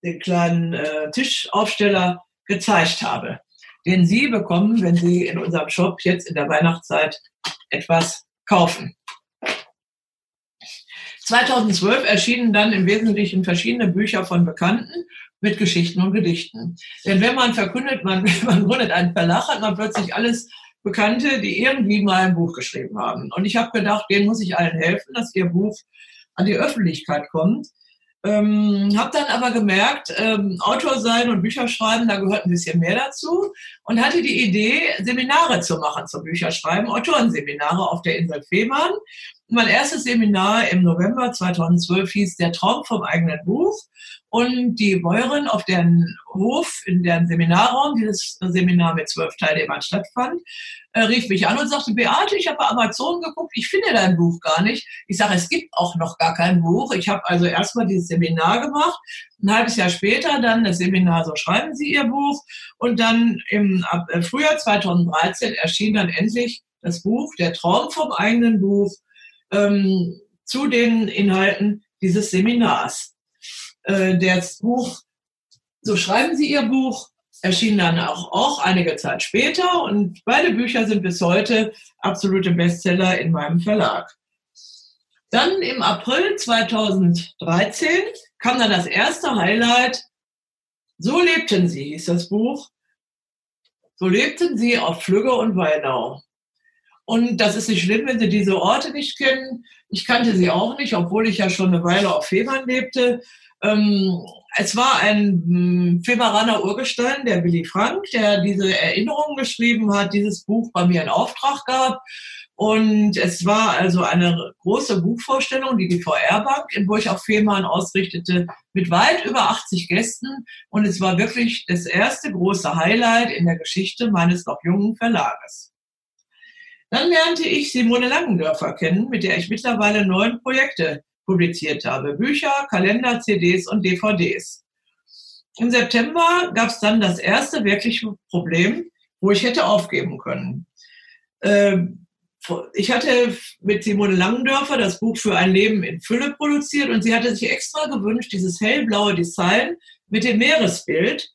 den kleinen äh, Tischaufsteller gezeigt habe, den Sie bekommen, wenn Sie in unserem Shop jetzt in der Weihnachtszeit etwas kaufen. 2012 erschienen dann im Wesentlichen verschiedene Bücher von Bekannten mit Geschichten und Gedichten. Denn wenn man verkündet, man, man gründet einen Verlag, hat man plötzlich alles Bekannte, die irgendwie mal ein Buch geschrieben haben. Und ich habe gedacht, denen muss ich allen helfen, dass ihr Buch an die Öffentlichkeit kommt. Ähm, habe dann aber gemerkt, ähm, Autor sein und Bücher schreiben, da gehört ein bisschen mehr dazu und hatte die Idee, Seminare zu machen zum Bücherschreiben, Autorenseminare auf der Insel Fehmarn. Mein erstes Seminar im November 2012 hieß Der Traum vom eigenen Buch. Und die Bäuerin auf deren Hof, in deren Seminarraum, dieses Seminar mit zwölf Teilnehmern stattfand, äh, rief mich an und sagte, Beate, ich habe bei Amazon geguckt, ich finde dein Buch gar nicht. Ich sage, es gibt auch noch gar kein Buch. Ich habe also erstmal dieses Seminar gemacht, ein halbes Jahr später dann das Seminar So schreiben Sie Ihr Buch und dann im äh, Frühjahr 2013 erschien dann endlich das Buch, der Traum vom eigenen Buch, ähm, zu den Inhalten dieses Seminars. Äh, das Buch, so schreiben Sie Ihr Buch, erschien dann auch, auch einige Zeit später und beide Bücher sind bis heute absolute Bestseller in meinem Verlag. Dann im April 2013 kam dann das erste Highlight. So lebten sie, hieß das Buch. So lebten sie auf Flügge und Weinau. Und das ist nicht schlimm, wenn Sie diese Orte nicht kennen. Ich kannte sie auch nicht, obwohl ich ja schon eine Weile auf Fehmarn lebte. Ähm, es war ein hm, Fehmaraner Urgestein, der Willy Frank, der diese Erinnerungen geschrieben hat, dieses Buch bei mir in Auftrag gab. Und es war also eine große Buchvorstellung, die die VR-Bank in Burg auf Fehmarn ausrichtete, mit weit über 80 Gästen. Und es war wirklich das erste große Highlight in der Geschichte meines noch jungen Verlages. Dann lernte ich Simone Langendörfer kennen, mit der ich mittlerweile neun Projekte publiziert habe. Bücher, Kalender, CDs und DVDs. Im September gab es dann das erste wirkliche Problem, wo ich hätte aufgeben können. Ähm, ich hatte mit Simone Langendörfer das Buch für ein Leben in Fülle produziert und sie hatte sich extra gewünscht, dieses hellblaue Design mit dem Meeresbild,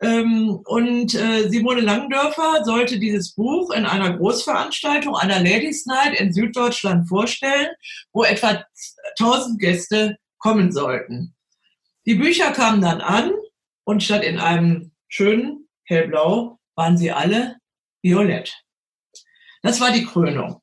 ähm, und äh, Simone Langdörfer sollte dieses Buch in einer Großveranstaltung, einer Ladies Night in Süddeutschland vorstellen, wo etwa 1000 Gäste kommen sollten. Die Bücher kamen dann an und statt in einem schönen hellblau waren sie alle violett. Das war die Krönung.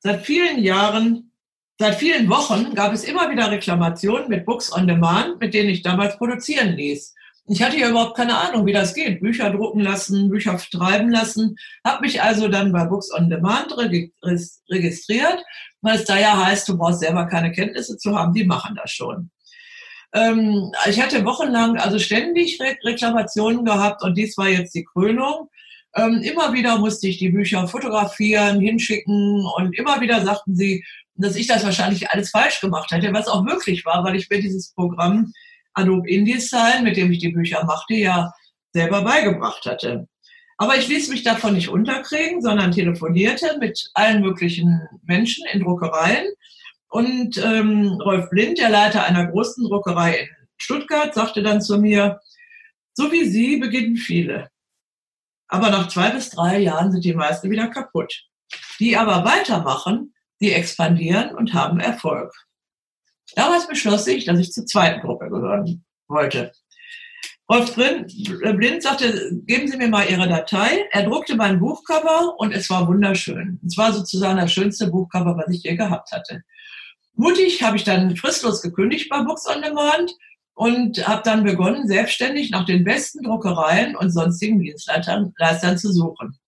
Seit vielen Jahren, seit vielen Wochen gab es immer wieder Reklamationen mit Books on Demand, mit denen ich damals produzieren ließ. Ich hatte ja überhaupt keine Ahnung, wie das geht. Bücher drucken lassen, Bücher treiben lassen. Habe mich also dann bei Books on Demand registriert, weil es da ja heißt, du brauchst selber keine Kenntnisse zu haben, die machen das schon. Ähm, ich hatte wochenlang also ständig Re Reklamationen gehabt und dies war jetzt die Krönung. Ähm, immer wieder musste ich die Bücher fotografieren, hinschicken und immer wieder sagten sie, dass ich das wahrscheinlich alles falsch gemacht hätte, was auch wirklich war, weil ich mir dieses Programm Adobe InDesign, mit dem ich die Bücher machte, ja selber beigebracht hatte. Aber ich ließ mich davon nicht unterkriegen, sondern telefonierte mit allen möglichen Menschen in Druckereien. Und ähm, Rolf Blind, der Leiter einer großen Druckerei in Stuttgart, sagte dann zu mir, so wie Sie beginnen viele. Aber nach zwei bis drei Jahren sind die meisten wieder kaputt. Die aber weitermachen, die expandieren und haben Erfolg. Damals beschloss ich, dass ich zur zweiten Gruppe gehören wollte. Rolf äh, Blind sagte, geben Sie mir mal Ihre Datei. Er druckte mein Buchcover und es war wunderschön. Es war sozusagen das schönste Buchcover, was ich je gehabt hatte. Mutig habe ich dann fristlos gekündigt bei Books on Demand und habe dann begonnen, selbstständig nach den besten Druckereien und sonstigen Dienstleistern zu suchen.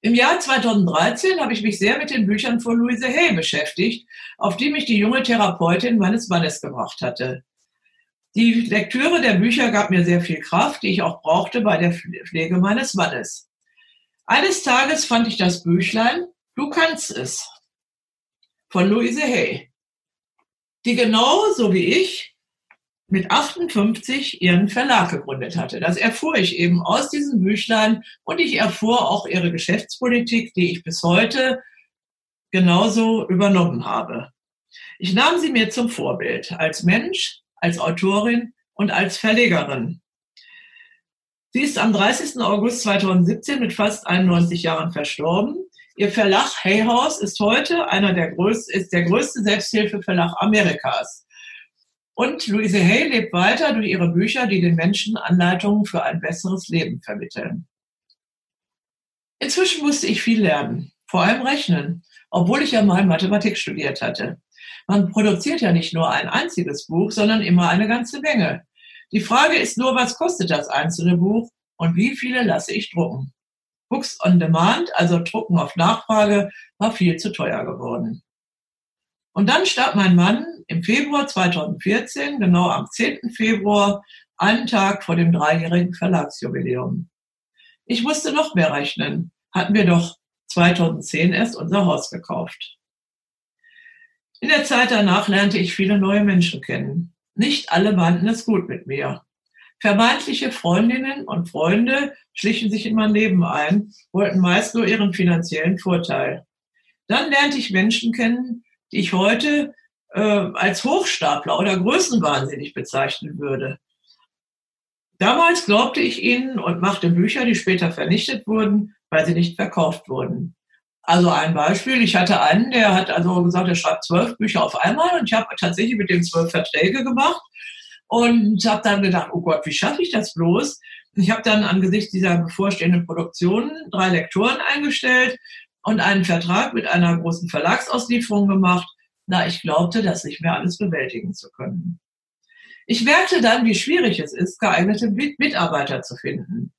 Im Jahr 2013 habe ich mich sehr mit den Büchern von Louise Hay beschäftigt, auf die mich die junge Therapeutin meines Mannes gebracht hatte. Die Lektüre der Bücher gab mir sehr viel Kraft, die ich auch brauchte bei der Pflege meines Mannes. Eines Tages fand ich das Büchlein Du kannst es von Louise Hay, die genau so wie ich mit 58 ihren Verlag gegründet hatte. Das erfuhr ich eben aus diesem Büchlein und ich erfuhr auch ihre Geschäftspolitik, die ich bis heute genauso übernommen habe. Ich nahm sie mir zum Vorbild als Mensch, als Autorin und als Verlegerin. Sie ist am 30. August 2017 mit fast 91 Jahren verstorben. Ihr Verlag Hay House ist heute einer der größten, ist der größte Selbsthilfeverlag Amerikas. Und Louise Hay lebt weiter durch ihre Bücher, die den Menschen Anleitungen für ein besseres Leben vermitteln. Inzwischen musste ich viel lernen, vor allem rechnen, obwohl ich ja mal Mathematik studiert hatte. Man produziert ja nicht nur ein einziges Buch, sondern immer eine ganze Menge. Die Frage ist nur, was kostet das einzelne Buch und wie viele lasse ich drucken? Books on Demand, also Drucken auf Nachfrage, war viel zu teuer geworden. Und dann starb mein Mann im Februar 2014, genau am 10. Februar, einen Tag vor dem dreijährigen Verlagsjubiläum. Ich musste noch mehr rechnen. Hatten wir doch 2010 erst unser Haus gekauft. In der Zeit danach lernte ich viele neue Menschen kennen. Nicht alle meinten es gut mit mir. Vermeintliche Freundinnen und Freunde schlichen sich in mein Leben ein, wollten meist nur ihren finanziellen Vorteil. Dann lernte ich Menschen kennen, die ich heute äh, als Hochstapler oder Größenwahnsinnig bezeichnen würde. Damals glaubte ich ihnen und machte Bücher, die später vernichtet wurden, weil sie nicht verkauft wurden. Also ein Beispiel, ich hatte einen, der hat also gesagt, er schreibt zwölf Bücher auf einmal und ich habe tatsächlich mit dem zwölf Verträge gemacht und habe dann gedacht, oh Gott, wie schaffe ich das bloß? Ich habe dann angesichts dieser bevorstehenden Produktion drei Lektoren eingestellt und einen Vertrag mit einer großen Verlagsauslieferung gemacht, da ich glaubte, das nicht mehr alles bewältigen zu können. Ich merkte dann, wie schwierig es ist, geeignete Mitarbeiter zu finden.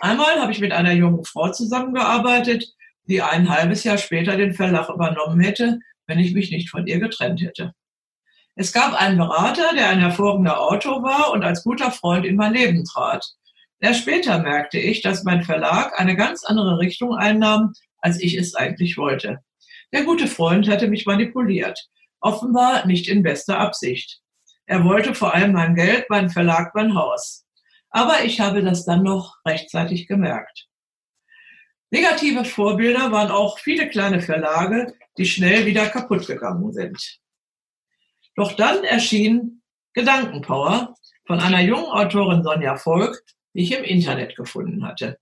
Einmal habe ich mit einer jungen Frau zusammengearbeitet, die ein halbes Jahr später den Verlag übernommen hätte, wenn ich mich nicht von ihr getrennt hätte. Es gab einen Berater, der ein hervorragender Autor war und als guter Freund in mein Leben trat. Erst später merkte ich, dass mein Verlag eine ganz andere Richtung einnahm, als ich es eigentlich wollte. Der gute Freund hatte mich manipuliert, offenbar nicht in bester Absicht. Er wollte vor allem mein Geld, mein Verlag, mein Haus. Aber ich habe das dann noch rechtzeitig gemerkt. Negative Vorbilder waren auch viele kleine Verlage, die schnell wieder kaputt gegangen sind. Doch dann erschien Gedankenpower von einer jungen Autorin Sonja Volk, die ich im Internet gefunden hatte.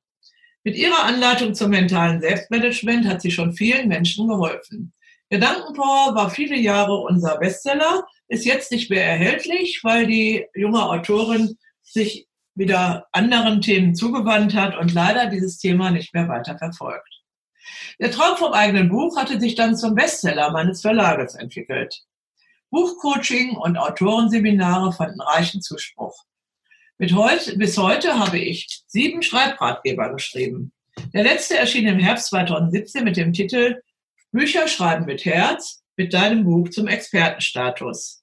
Mit ihrer Anleitung zum mentalen Selbstmanagement hat sie schon vielen Menschen geholfen. Gedankenpower war viele Jahre unser Bestseller, ist jetzt nicht mehr erhältlich, weil die junge Autorin sich wieder anderen Themen zugewandt hat und leider dieses Thema nicht mehr weiter verfolgt. Der Traum vom eigenen Buch hatte sich dann zum Bestseller meines Verlages entwickelt. Buchcoaching und Autorenseminare fanden reichen Zuspruch. Heute, bis heute habe ich sieben Schreibratgeber geschrieben. Der letzte erschien im Herbst 2017 mit dem Titel Bücher schreiben mit Herz, mit deinem Buch zum Expertenstatus.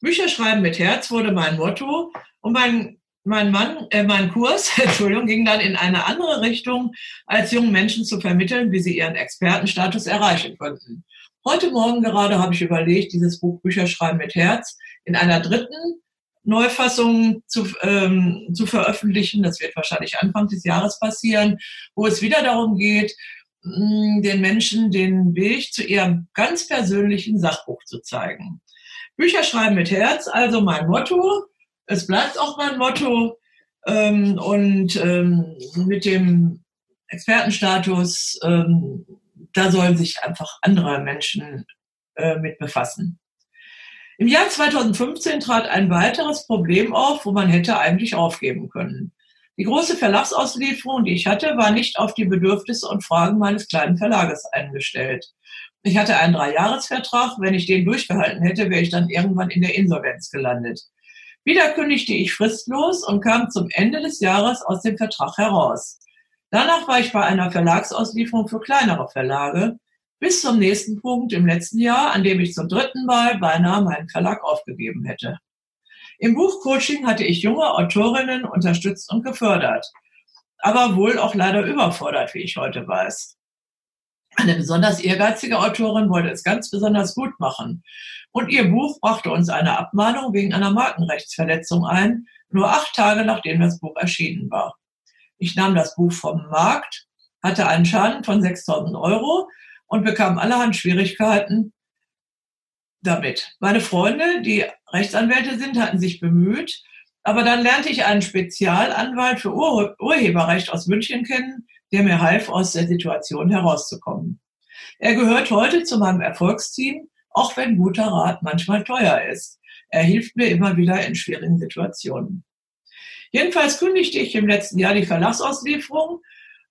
Bücher schreiben mit Herz wurde mein Motto und mein mein Mann, äh, mein Kurs, Entschuldigung, ging dann in eine andere Richtung, als jungen Menschen zu vermitteln, wie sie ihren Expertenstatus erreichen könnten. Heute Morgen gerade habe ich überlegt, dieses Buch Bücherschreiben mit Herz in einer dritten Neufassung zu, ähm, zu veröffentlichen. Das wird wahrscheinlich Anfang des Jahres passieren, wo es wieder darum geht, mh, den Menschen den Weg zu ihrem ganz persönlichen Sachbuch zu zeigen. Bücherschreiben mit Herz, also mein Motto. Es bleibt auch mein Motto. Ähm, und ähm, mit dem Expertenstatus, ähm, da sollen sich einfach andere Menschen äh, mit befassen. Im Jahr 2015 trat ein weiteres Problem auf, wo man hätte eigentlich aufgeben können. Die große Verlagsauslieferung, die ich hatte, war nicht auf die Bedürfnisse und Fragen meines kleinen Verlages eingestellt. Ich hatte einen Dreijahresvertrag. Wenn ich den durchgehalten hätte, wäre ich dann irgendwann in der Insolvenz gelandet. Wieder kündigte ich fristlos und kam zum Ende des Jahres aus dem Vertrag heraus. Danach war ich bei einer Verlagsauslieferung für kleinere Verlage bis zum nächsten Punkt im letzten Jahr, an dem ich zum dritten Mal beinahe meinen Verlag aufgegeben hätte. Im Buchcoaching hatte ich junge Autorinnen unterstützt und gefördert, aber wohl auch leider überfordert, wie ich heute weiß. Eine besonders ehrgeizige Autorin wollte es ganz besonders gut machen. Und ihr Buch brachte uns eine Abmahnung wegen einer Markenrechtsverletzung ein, nur acht Tage nachdem das Buch erschienen war. Ich nahm das Buch vom Markt, hatte einen Schaden von 6000 Euro und bekam allerhand Schwierigkeiten damit. Meine Freunde, die Rechtsanwälte sind, hatten sich bemüht, aber dann lernte ich einen Spezialanwalt für Ur Urheberrecht aus München kennen, der mir half, aus der Situation herauszukommen. Er gehört heute zu meinem Erfolgsteam, auch wenn guter Rat manchmal teuer ist. Er hilft mir immer wieder in schwierigen Situationen. Jedenfalls kündigte ich im letzten Jahr die Verlagsauslieferung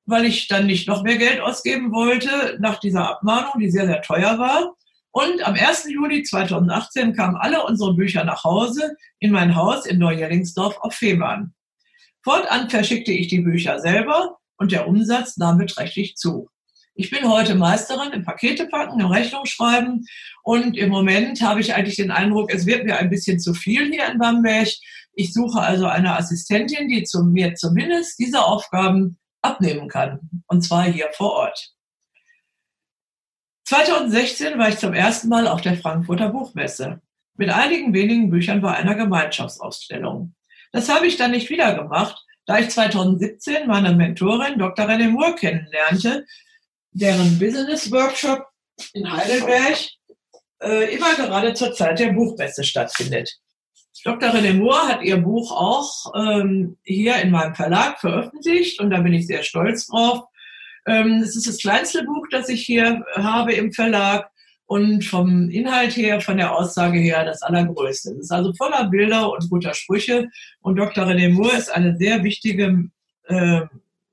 weil ich dann nicht noch mehr Geld ausgeben wollte nach dieser Abmahnung, die sehr, sehr teuer war. Und am 1. Juli 2018 kamen alle unsere Bücher nach Hause in mein Haus in Neujellingsdorf auf Fehmarn. Fortan verschickte ich die Bücher selber und der Umsatz nahm beträchtlich zu. Ich bin heute Meisterin im Pakete packen, im Rechnung schreiben und im Moment habe ich eigentlich den Eindruck, es wird mir ein bisschen zu viel hier in Bamberg. Ich suche also eine Assistentin, die zu mir zumindest diese Aufgaben abnehmen kann. Und zwar hier vor Ort. 2016 war ich zum ersten Mal auf der Frankfurter Buchmesse mit einigen wenigen Büchern bei einer Gemeinschaftsausstellung. Das habe ich dann nicht wieder gemacht, da ich 2017 meine Mentorin Dr. René Moore kennenlernte, deren Business Workshop in Heidelberg äh, immer gerade zur Zeit der Buchmesse stattfindet. Dr. René Moore hat ihr Buch auch ähm, hier in meinem Verlag veröffentlicht und da bin ich sehr stolz drauf. Ähm, es ist das kleinste Buch, das ich hier habe im Verlag und vom Inhalt her, von der Aussage her, das allergrößte. Es ist also voller Bilder und guter Sprüche und Dr. René Moore ist eine sehr wichtige, äh,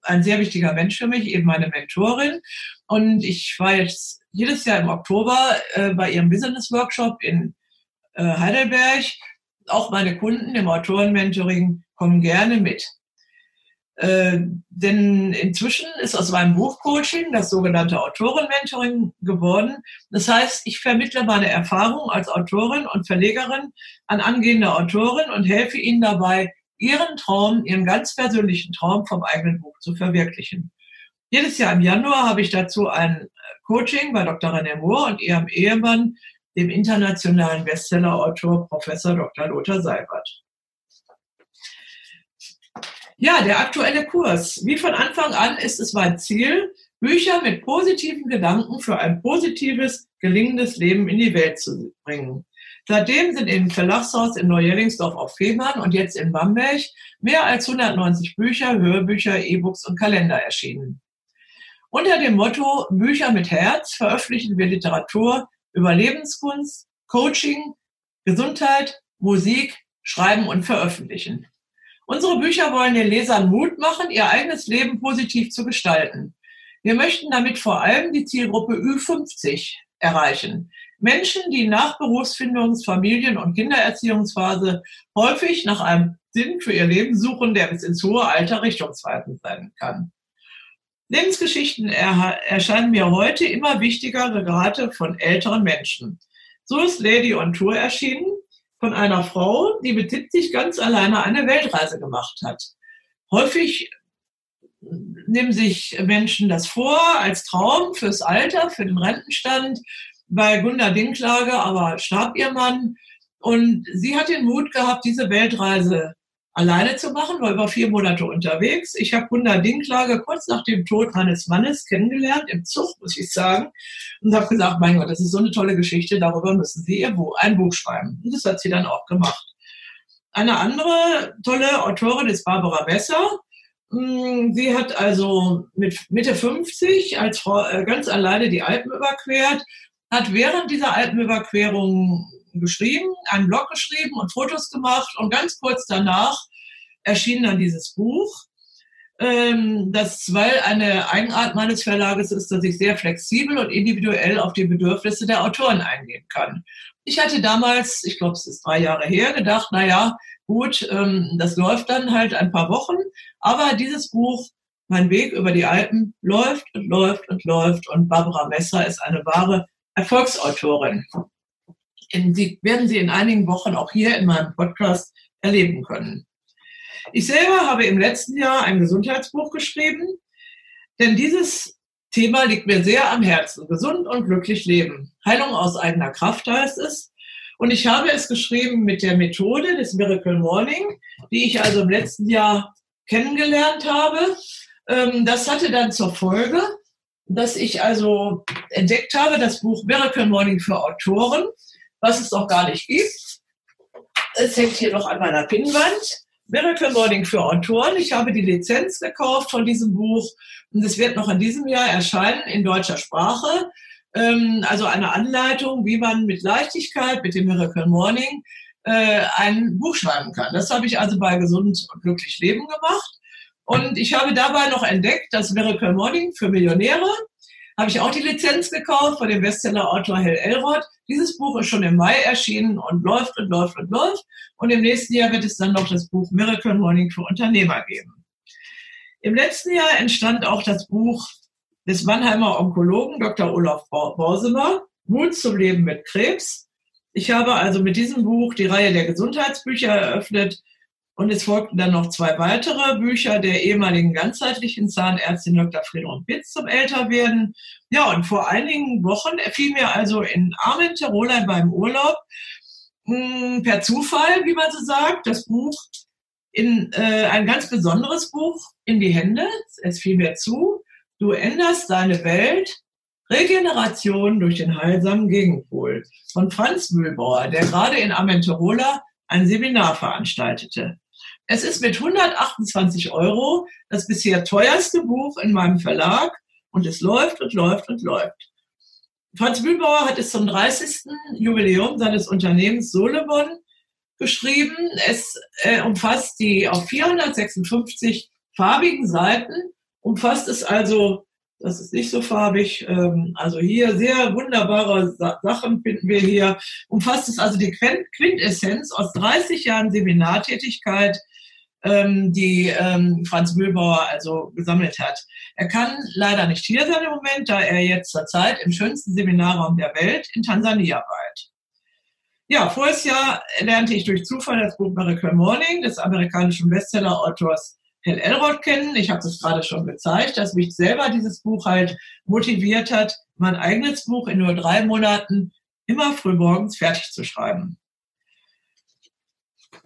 ein sehr wichtiger Mensch für mich, eben meine Mentorin. Und ich war jetzt jedes Jahr im Oktober äh, bei ihrem Business Workshop in äh, Heidelberg auch meine Kunden im Autorenmentoring kommen gerne mit. Äh, denn inzwischen ist aus meinem Buchcoaching das sogenannte Autorenmentoring geworden. Das heißt, ich vermittle meine Erfahrung als Autorin und Verlegerin an angehende Autoren und helfe ihnen dabei, ihren Traum, ihren ganz persönlichen Traum vom eigenen Buch zu verwirklichen. Jedes Jahr im Januar habe ich dazu ein Coaching bei Dr. René Moore und ihrem Ehemann dem internationalen Bestsellerautor Professor Dr. Lothar Seibert. Ja, der aktuelle Kurs. Wie von Anfang an ist es mein Ziel, Bücher mit positiven Gedanken für ein positives, gelingendes Leben in die Welt zu bringen. Seitdem sind im Verlagshaus in Neujellingsdorf auf Fehmarn und jetzt in Bamberg mehr als 190 Bücher, Hörbücher, E-Books und Kalender erschienen. Unter dem Motto Bücher mit Herz veröffentlichen wir Literatur, Überlebenskunst, Coaching, Gesundheit, Musik, Schreiben und Veröffentlichen. Unsere Bücher wollen den Lesern Mut machen, ihr eigenes Leben positiv zu gestalten. Wir möchten damit vor allem die Zielgruppe Ü50 erreichen. Menschen, die nach Berufsfindungs-, Familien- und Kindererziehungsphase häufig nach einem Sinn für ihr Leben suchen, der bis ins hohe Alter richtungsweisend sein kann. Lebensgeschichten erscheinen mir heute immer wichtiger, gerade von älteren Menschen. So ist Lady on Tour erschienen. Von einer Frau, die mit 70 ganz alleine eine Weltreise gemacht hat. Häufig nehmen sich Menschen das vor als Traum fürs Alter, für den Rentenstand. Bei Gunda Dinklage aber starb ihr Mann und sie hat den Mut gehabt, diese Weltreise alleine zu machen, war über vier Monate unterwegs. Ich habe Gunda Dinklage kurz nach dem Tod meines Mannes kennengelernt, im Zug, muss ich sagen, und habe gesagt, mein Gott, das ist so eine tolle Geschichte, darüber müssen Sie ihr Buch, ein Buch schreiben. Und das hat sie dann auch gemacht. Eine andere tolle Autorin ist Barbara Besser. Mm, sie hat also mit Mitte 50 als Frau äh, ganz alleine die Alpen überquert, hat während dieser Alpenüberquerung geschrieben, einen Blog geschrieben und Fotos gemacht und ganz kurz danach erschien dann dieses Buch. Ähm, das, weil eine Eigenart meines Verlages ist, dass ich sehr flexibel und individuell auf die Bedürfnisse der Autoren eingehen kann. Ich hatte damals, ich glaube, es ist drei Jahre her, gedacht, na ja, gut, ähm, das läuft dann halt ein paar Wochen, aber dieses Buch mein Weg über die Alpen läuft und läuft und läuft und Barbara Messer ist eine wahre Erfolgsautorin in, die werden Sie in einigen Wochen auch hier in meinem Podcast erleben können. Ich selber habe im letzten Jahr ein Gesundheitsbuch geschrieben, denn dieses Thema liegt mir sehr am Herzen. Gesund und glücklich leben. Heilung aus eigener Kraft heißt es. Und ich habe es geschrieben mit der Methode des Miracle Morning, die ich also im letzten Jahr kennengelernt habe. Ähm, das hatte dann zur Folge, dass ich also entdeckt habe, das Buch Miracle Morning für Autoren was es noch gar nicht gibt. Es hängt hier noch an meiner Pinnwand. Miracle Morning für Autoren. Ich habe die Lizenz gekauft von diesem Buch und es wird noch in diesem Jahr erscheinen in deutscher Sprache. Ähm, also eine Anleitung, wie man mit Leichtigkeit mit dem Miracle Morning äh, ein Buch schreiben kann. Das habe ich also bei Gesund und Glücklich Leben gemacht. Und ich habe dabei noch entdeckt, dass Miracle Morning für Millionäre habe ich auch die Lizenz gekauft von dem Bestseller-Autor Hell Elrod. Dieses Buch ist schon im Mai erschienen und läuft und läuft und läuft. Und im nächsten Jahr wird es dann noch das Buch Miracle Morning für Unternehmer geben. Im letzten Jahr entstand auch das Buch des Mannheimer Onkologen Dr. Olaf Borsemer, Mut zum Leben mit Krebs. Ich habe also mit diesem Buch die Reihe der Gesundheitsbücher eröffnet, und es folgten dann noch zwei weitere Bücher der ehemaligen ganzheitlichen Zahnärztin Dr. Friedrich Bitz zum Älterwerden. Ja, und vor einigen Wochen fiel mir also in Armen Tiroler beim Urlaub mh, hm, per Zufall, wie man so sagt, das Buch in äh, ein ganz besonderes Buch in die Hände. Es fiel mir zu. Du änderst deine Welt. Regeneration durch den heilsamen Gegenpol von Franz Mühlbauer, der gerade in Amenterola ein Seminar veranstaltete. Es ist mit 128 Euro das bisher teuerste Buch in meinem Verlag und es läuft und läuft und läuft. Franz Mühlbauer hat es zum 30. Jubiläum seines Unternehmens Solebon geschrieben. Es äh, umfasst die auf 456 farbigen Seiten, umfasst es also, das ist nicht so farbig, ähm, also hier sehr wunderbare Sa Sachen finden wir hier, umfasst es also die Quintessenz aus 30 Jahren Seminartätigkeit ähm, die ähm, Franz Mühlbauer also gesammelt hat. Er kann leider nicht hier sein im Moment, da er jetzt zurzeit im schönsten Seminarraum der Welt in Tansania weilt. Ja, voriges Jahr lernte ich durch Zufall das Buch Miracle Morning des amerikanischen Bestseller-Autors Hal Elrod kennen. Ich habe es gerade schon gezeigt, dass mich selber dieses Buch halt motiviert hat, mein eigenes Buch in nur drei Monaten immer frühmorgens fertig zu schreiben.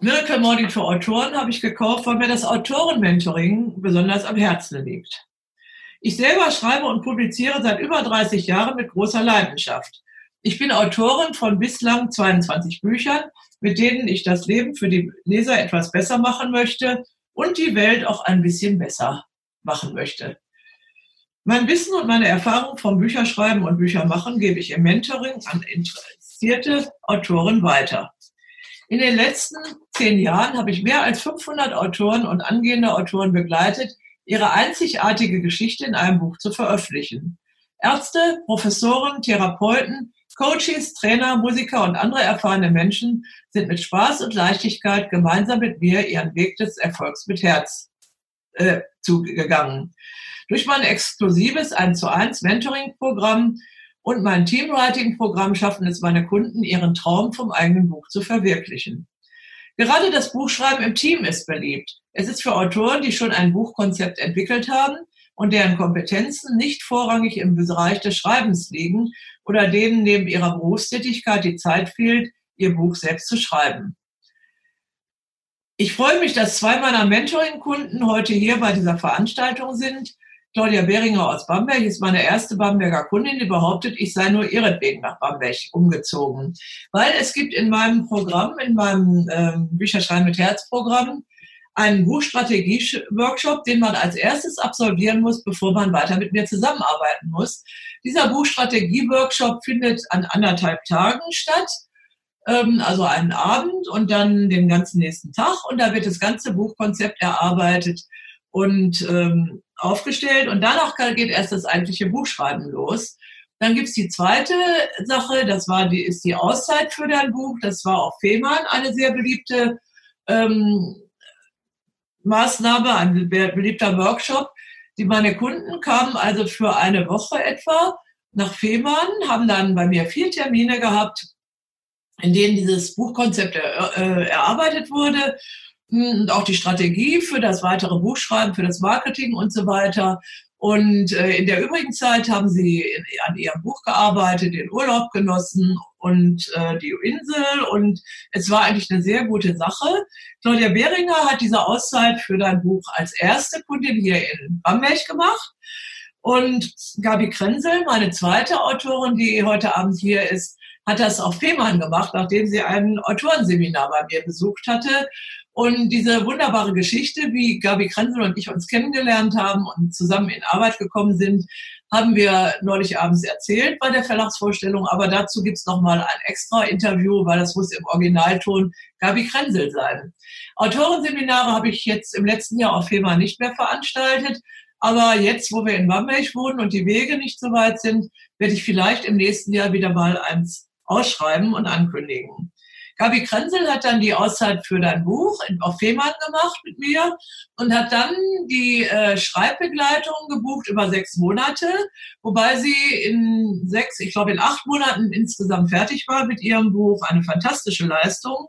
Miracle Morning für Autoren habe ich gekauft, weil mir das Autorenmentoring besonders am Herzen liegt. Ich selber schreibe und publiziere seit über 30 Jahren mit großer Leidenschaft. Ich bin Autorin von bislang 22 Büchern, mit denen ich das Leben für die Leser etwas besser machen möchte und die Welt auch ein bisschen besser machen möchte. Mein Wissen und meine Erfahrung vom Bücherschreiben und Büchermachen gebe ich im Mentoring an interessierte Autoren weiter. In den letzten zehn Jahren habe ich mehr als 500 Autoren und angehende Autoren begleitet, ihre einzigartige Geschichte in einem Buch zu veröffentlichen. Ärzte, Professoren, Therapeuten, Coaches, Trainer, Musiker und andere erfahrene Menschen sind mit Spaß und Leichtigkeit gemeinsam mit mir ihren Weg des Erfolgs mit Herz äh, zugegangen. Durch mein exklusives 1 zu 1 Mentoring-Programm und mein Teamwriting-Programm schaffen es meine Kunden, ihren Traum vom eigenen Buch zu verwirklichen. Gerade das Buchschreiben im Team ist beliebt. Es ist für Autoren, die schon ein Buchkonzept entwickelt haben und deren Kompetenzen nicht vorrangig im Bereich des Schreibens liegen oder denen neben ihrer Berufstätigkeit die Zeit fehlt, ihr Buch selbst zu schreiben. Ich freue mich, dass zwei meiner Mentoring-Kunden heute hier bei dieser Veranstaltung sind. Claudia Behringer aus Bamberg ist meine erste Bamberger Kundin, die behauptet, ich sei nur ihretwegen nach Bamberg umgezogen. Weil es gibt in meinem Programm, in meinem ähm, Bücherschreiben mit Herz-Programm, einen Buchstrategie-Workshop, den man als erstes absolvieren muss, bevor man weiter mit mir zusammenarbeiten muss. Dieser Buchstrategie-Workshop findet an anderthalb Tagen statt, ähm, also einen Abend und dann den ganzen nächsten Tag. Und da wird das ganze Buchkonzept erarbeitet und ähm, aufgestellt. Und danach geht erst das eigentliche Buchschreiben los. Dann gibt's die zweite Sache, das war die, ist die Auszeit für dein Buch. Das war auf Fehmarn eine sehr beliebte ähm, Maßnahme, ein beliebter Workshop. Die meine Kunden kamen also für eine Woche etwa nach Fehmarn, haben dann bei mir vier Termine gehabt, in denen dieses Buchkonzept er, äh, erarbeitet wurde und auch die Strategie für das weitere Buchschreiben, für das Marketing und so weiter. Und äh, in der übrigen Zeit haben sie an ihrem Buch gearbeitet, den Urlaub genossen und äh, die Insel. Und es war eigentlich eine sehr gute Sache. Claudia Behringer hat diese Auszeit für dein Buch als erste Kundin hier in Bamberg gemacht. Und Gabi Krenzel, meine zweite Autorin, die heute Abend hier ist, hat das auf Fehmarn gemacht, nachdem sie ein Autorenseminar bei mir besucht hatte und diese wunderbare Geschichte, wie Gabi Krenzel und ich uns kennengelernt haben und zusammen in Arbeit gekommen sind, haben wir neulich abends erzählt bei der Verlagsvorstellung. Aber dazu gibt's noch mal ein extra Interview, weil das muss im Originalton Gabi Krenzel sein. Autorenseminare habe ich jetzt im letzten Jahr auf FEMA nicht mehr veranstaltet. Aber jetzt, wo wir in Bamberg wohnen und die Wege nicht so weit sind, werde ich vielleicht im nächsten Jahr wieder mal eins ausschreiben und ankündigen. Gabi Krenzel hat dann die Auszeit für dein Buch auf Fehmarn gemacht mit mir und hat dann die äh, Schreibbegleitung gebucht über sechs Monate, wobei sie in sechs, ich glaube in acht Monaten insgesamt fertig war mit ihrem Buch. Eine fantastische Leistung.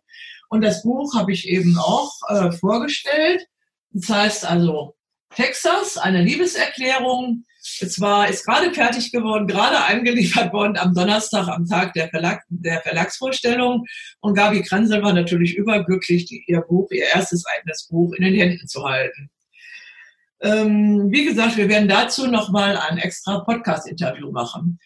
Und das Buch habe ich eben auch äh, vorgestellt. Das heißt also Texas, eine Liebeserklärung es war, ist gerade fertig geworden, gerade eingeliefert worden am Donnerstag, am Tag der, Verlag, der Verlagsvorstellung. Und Gabi Kranzel war natürlich überglücklich, ihr Buch, ihr erstes eigenes Buch in den Händen zu halten. Ähm, wie gesagt, wir werden dazu nochmal ein extra Podcast-Interview machen.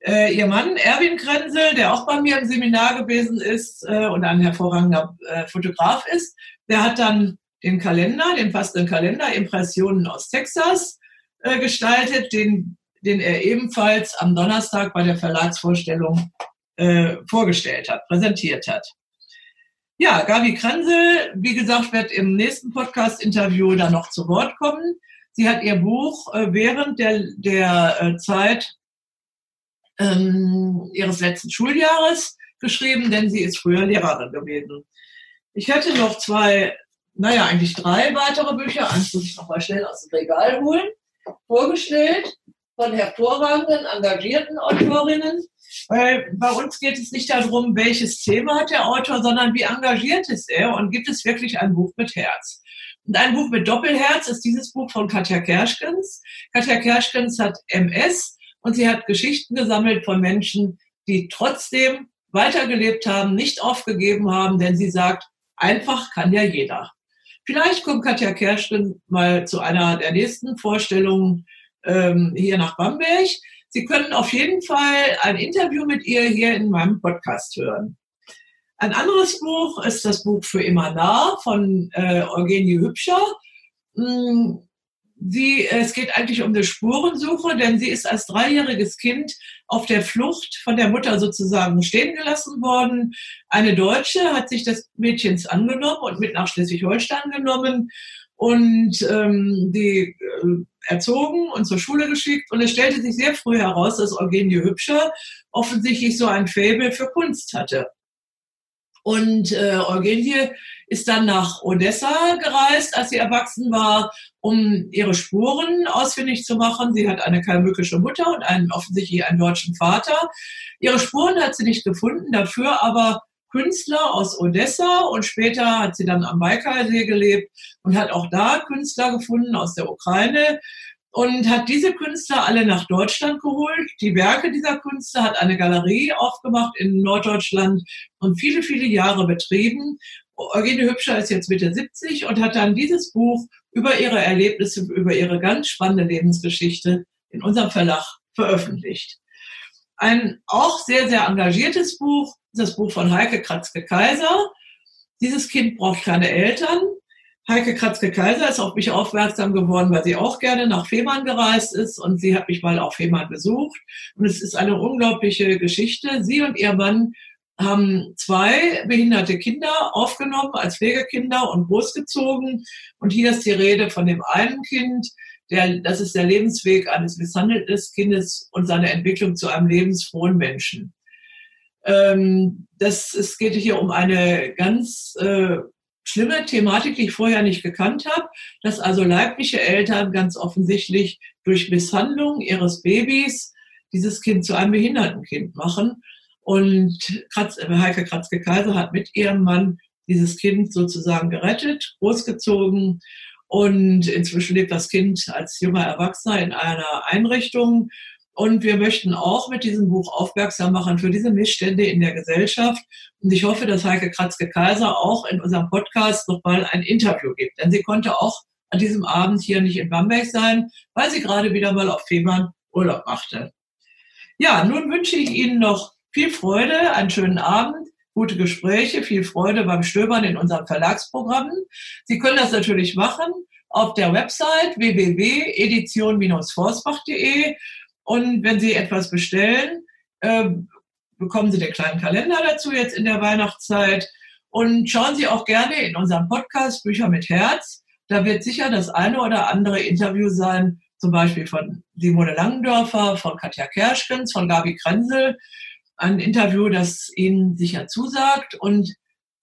Äh, ihr Mann, Erwin Krenzel, der auch bei mir im Seminar gewesen ist äh, und ein hervorragender äh, Fotograf ist, der hat dann den Kalender, den passenden Kalender, Impressionen aus Texas, äh, gestaltet, den, den er ebenfalls am Donnerstag bei der Verlagsvorstellung äh, vorgestellt hat, präsentiert hat. Ja, Gabi Kranzel, wie gesagt, wird im nächsten Podcast-Interview dann noch zu Wort kommen. Sie hat ihr Buch äh, während der, der äh, Zeit ähm, ihres letzten Schuljahres geschrieben, denn sie ist früher Lehrerin gewesen. Ich hätte noch zwei, naja, eigentlich drei weitere Bücher, eins muss ich noch mal schnell aus dem Regal holen vorgestellt von hervorragenden, engagierten Autorinnen. Weil bei uns geht es nicht darum, welches Thema hat der Autor, sondern wie engagiert ist er und gibt es wirklich ein Buch mit Herz. Und ein Buch mit Doppelherz ist dieses Buch von Katja Kerschkens. Katja Kerschkens hat MS und sie hat Geschichten gesammelt von Menschen, die trotzdem weitergelebt haben, nicht aufgegeben haben, denn sie sagt, einfach kann ja jeder. Vielleicht kommt Katja Kersten mal zu einer der nächsten Vorstellungen ähm, hier nach Bamberg. Sie können auf jeden Fall ein Interview mit ihr hier in meinem Podcast hören. Ein anderes Buch ist das Buch für immer nah von äh, Eugenie Hübscher. Sie, es geht eigentlich um eine Spurensuche, denn sie ist als dreijähriges Kind auf der Flucht von der Mutter sozusagen stehen gelassen worden. Eine Deutsche hat sich des Mädchens angenommen und mit nach Schleswig-Holstein genommen und ähm, die äh, erzogen und zur Schule geschickt. Und es stellte sich sehr früh heraus, dass Eugenie Hübscher offensichtlich so ein Faible für Kunst hatte. Und äh, Eugenie ist dann nach Odessa gereist, als sie erwachsen war, um ihre Spuren ausfindig zu machen. Sie hat eine kalmückische Mutter und einen offensichtlich einen deutschen Vater. Ihre Spuren hat sie nicht gefunden, dafür aber Künstler aus Odessa und später hat sie dann am Baikalsee gelebt und hat auch da Künstler gefunden aus der Ukraine und hat diese Künstler alle nach Deutschland geholt. Die Werke dieser Künstler hat eine Galerie aufgemacht in Norddeutschland und viele, viele Jahre betrieben. Eugenie Hübscher ist jetzt Mitte 70 und hat dann dieses Buch über ihre Erlebnisse, über ihre ganz spannende Lebensgeschichte in unserem Verlag veröffentlicht. Ein auch sehr, sehr engagiertes Buch, das Buch von Heike Kratzke-Kaiser. Dieses Kind braucht keine Eltern. Heike Kratzke-Kaiser ist auf mich aufmerksam geworden, weil sie auch gerne nach Fehmarn gereist ist und sie hat mich mal auf Fehmarn besucht. Und es ist eine unglaubliche Geschichte. Sie und ihr Mann haben zwei behinderte Kinder aufgenommen als Pflegekinder und großgezogen. Und hier ist die Rede von dem einen Kind, der, das ist der Lebensweg eines misshandelten Kindes und seine Entwicklung zu einem lebensfrohen Menschen. Ähm, das, es geht hier um eine ganz äh, schlimme Thematik, die ich vorher nicht gekannt habe, dass also leibliche Eltern ganz offensichtlich durch Misshandlung ihres Babys dieses Kind zu einem behinderten Kind machen. Und Kratz, Heike Kratzke-Kaiser hat mit ihrem Mann dieses Kind sozusagen gerettet, großgezogen. Und inzwischen lebt das Kind als junger Erwachsener in einer Einrichtung und wir möchten auch mit diesem Buch aufmerksam machen für diese Missstände in der Gesellschaft. Und ich hoffe, dass Heike Kratzke-Kaiser auch in unserem Podcast nochmal ein Interview gibt. Denn sie konnte auch an diesem Abend hier nicht in Bamberg sein, weil sie gerade wieder mal auf Fehmarn Urlaub machte. Ja, nun wünsche ich Ihnen noch viel Freude, einen schönen Abend, gute Gespräche, viel Freude beim Stöbern in unseren Verlagsprogrammen. Sie können das natürlich machen auf der Website www.edition-forsbach.de und wenn Sie etwas bestellen, äh, bekommen Sie den kleinen Kalender dazu jetzt in der Weihnachtszeit. Und schauen Sie auch gerne in unserem Podcast Bücher mit Herz. Da wird sicher das eine oder andere Interview sein, zum Beispiel von Simone Langendörfer, von Katja Kerschkens, von Gabi Krenzel. Ein Interview, das Ihnen sicher zusagt und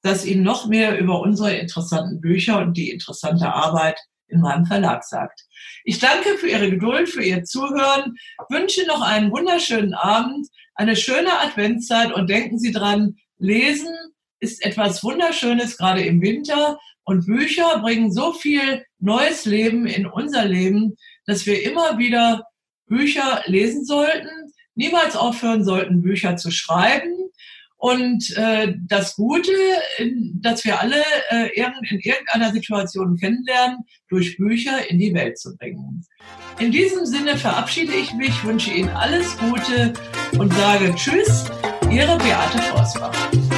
das Ihnen noch mehr über unsere interessanten Bücher und die interessante Arbeit in meinem Verlag sagt. Ich danke für Ihre Geduld, für Ihr Zuhören, wünsche noch einen wunderschönen Abend, eine schöne Adventszeit und denken Sie dran, lesen ist etwas Wunderschönes, gerade im Winter. Und Bücher bringen so viel neues Leben in unser Leben, dass wir immer wieder Bücher lesen sollten, niemals aufhören sollten, Bücher zu schreiben und äh, das Gute, dass wir alle äh, in irgendeiner Situation kennenlernen, durch Bücher in die Welt zu bringen. In diesem Sinne verabschiede ich mich, wünsche Ihnen alles Gute und sage Tschüss, Ihre Beate Forsbach.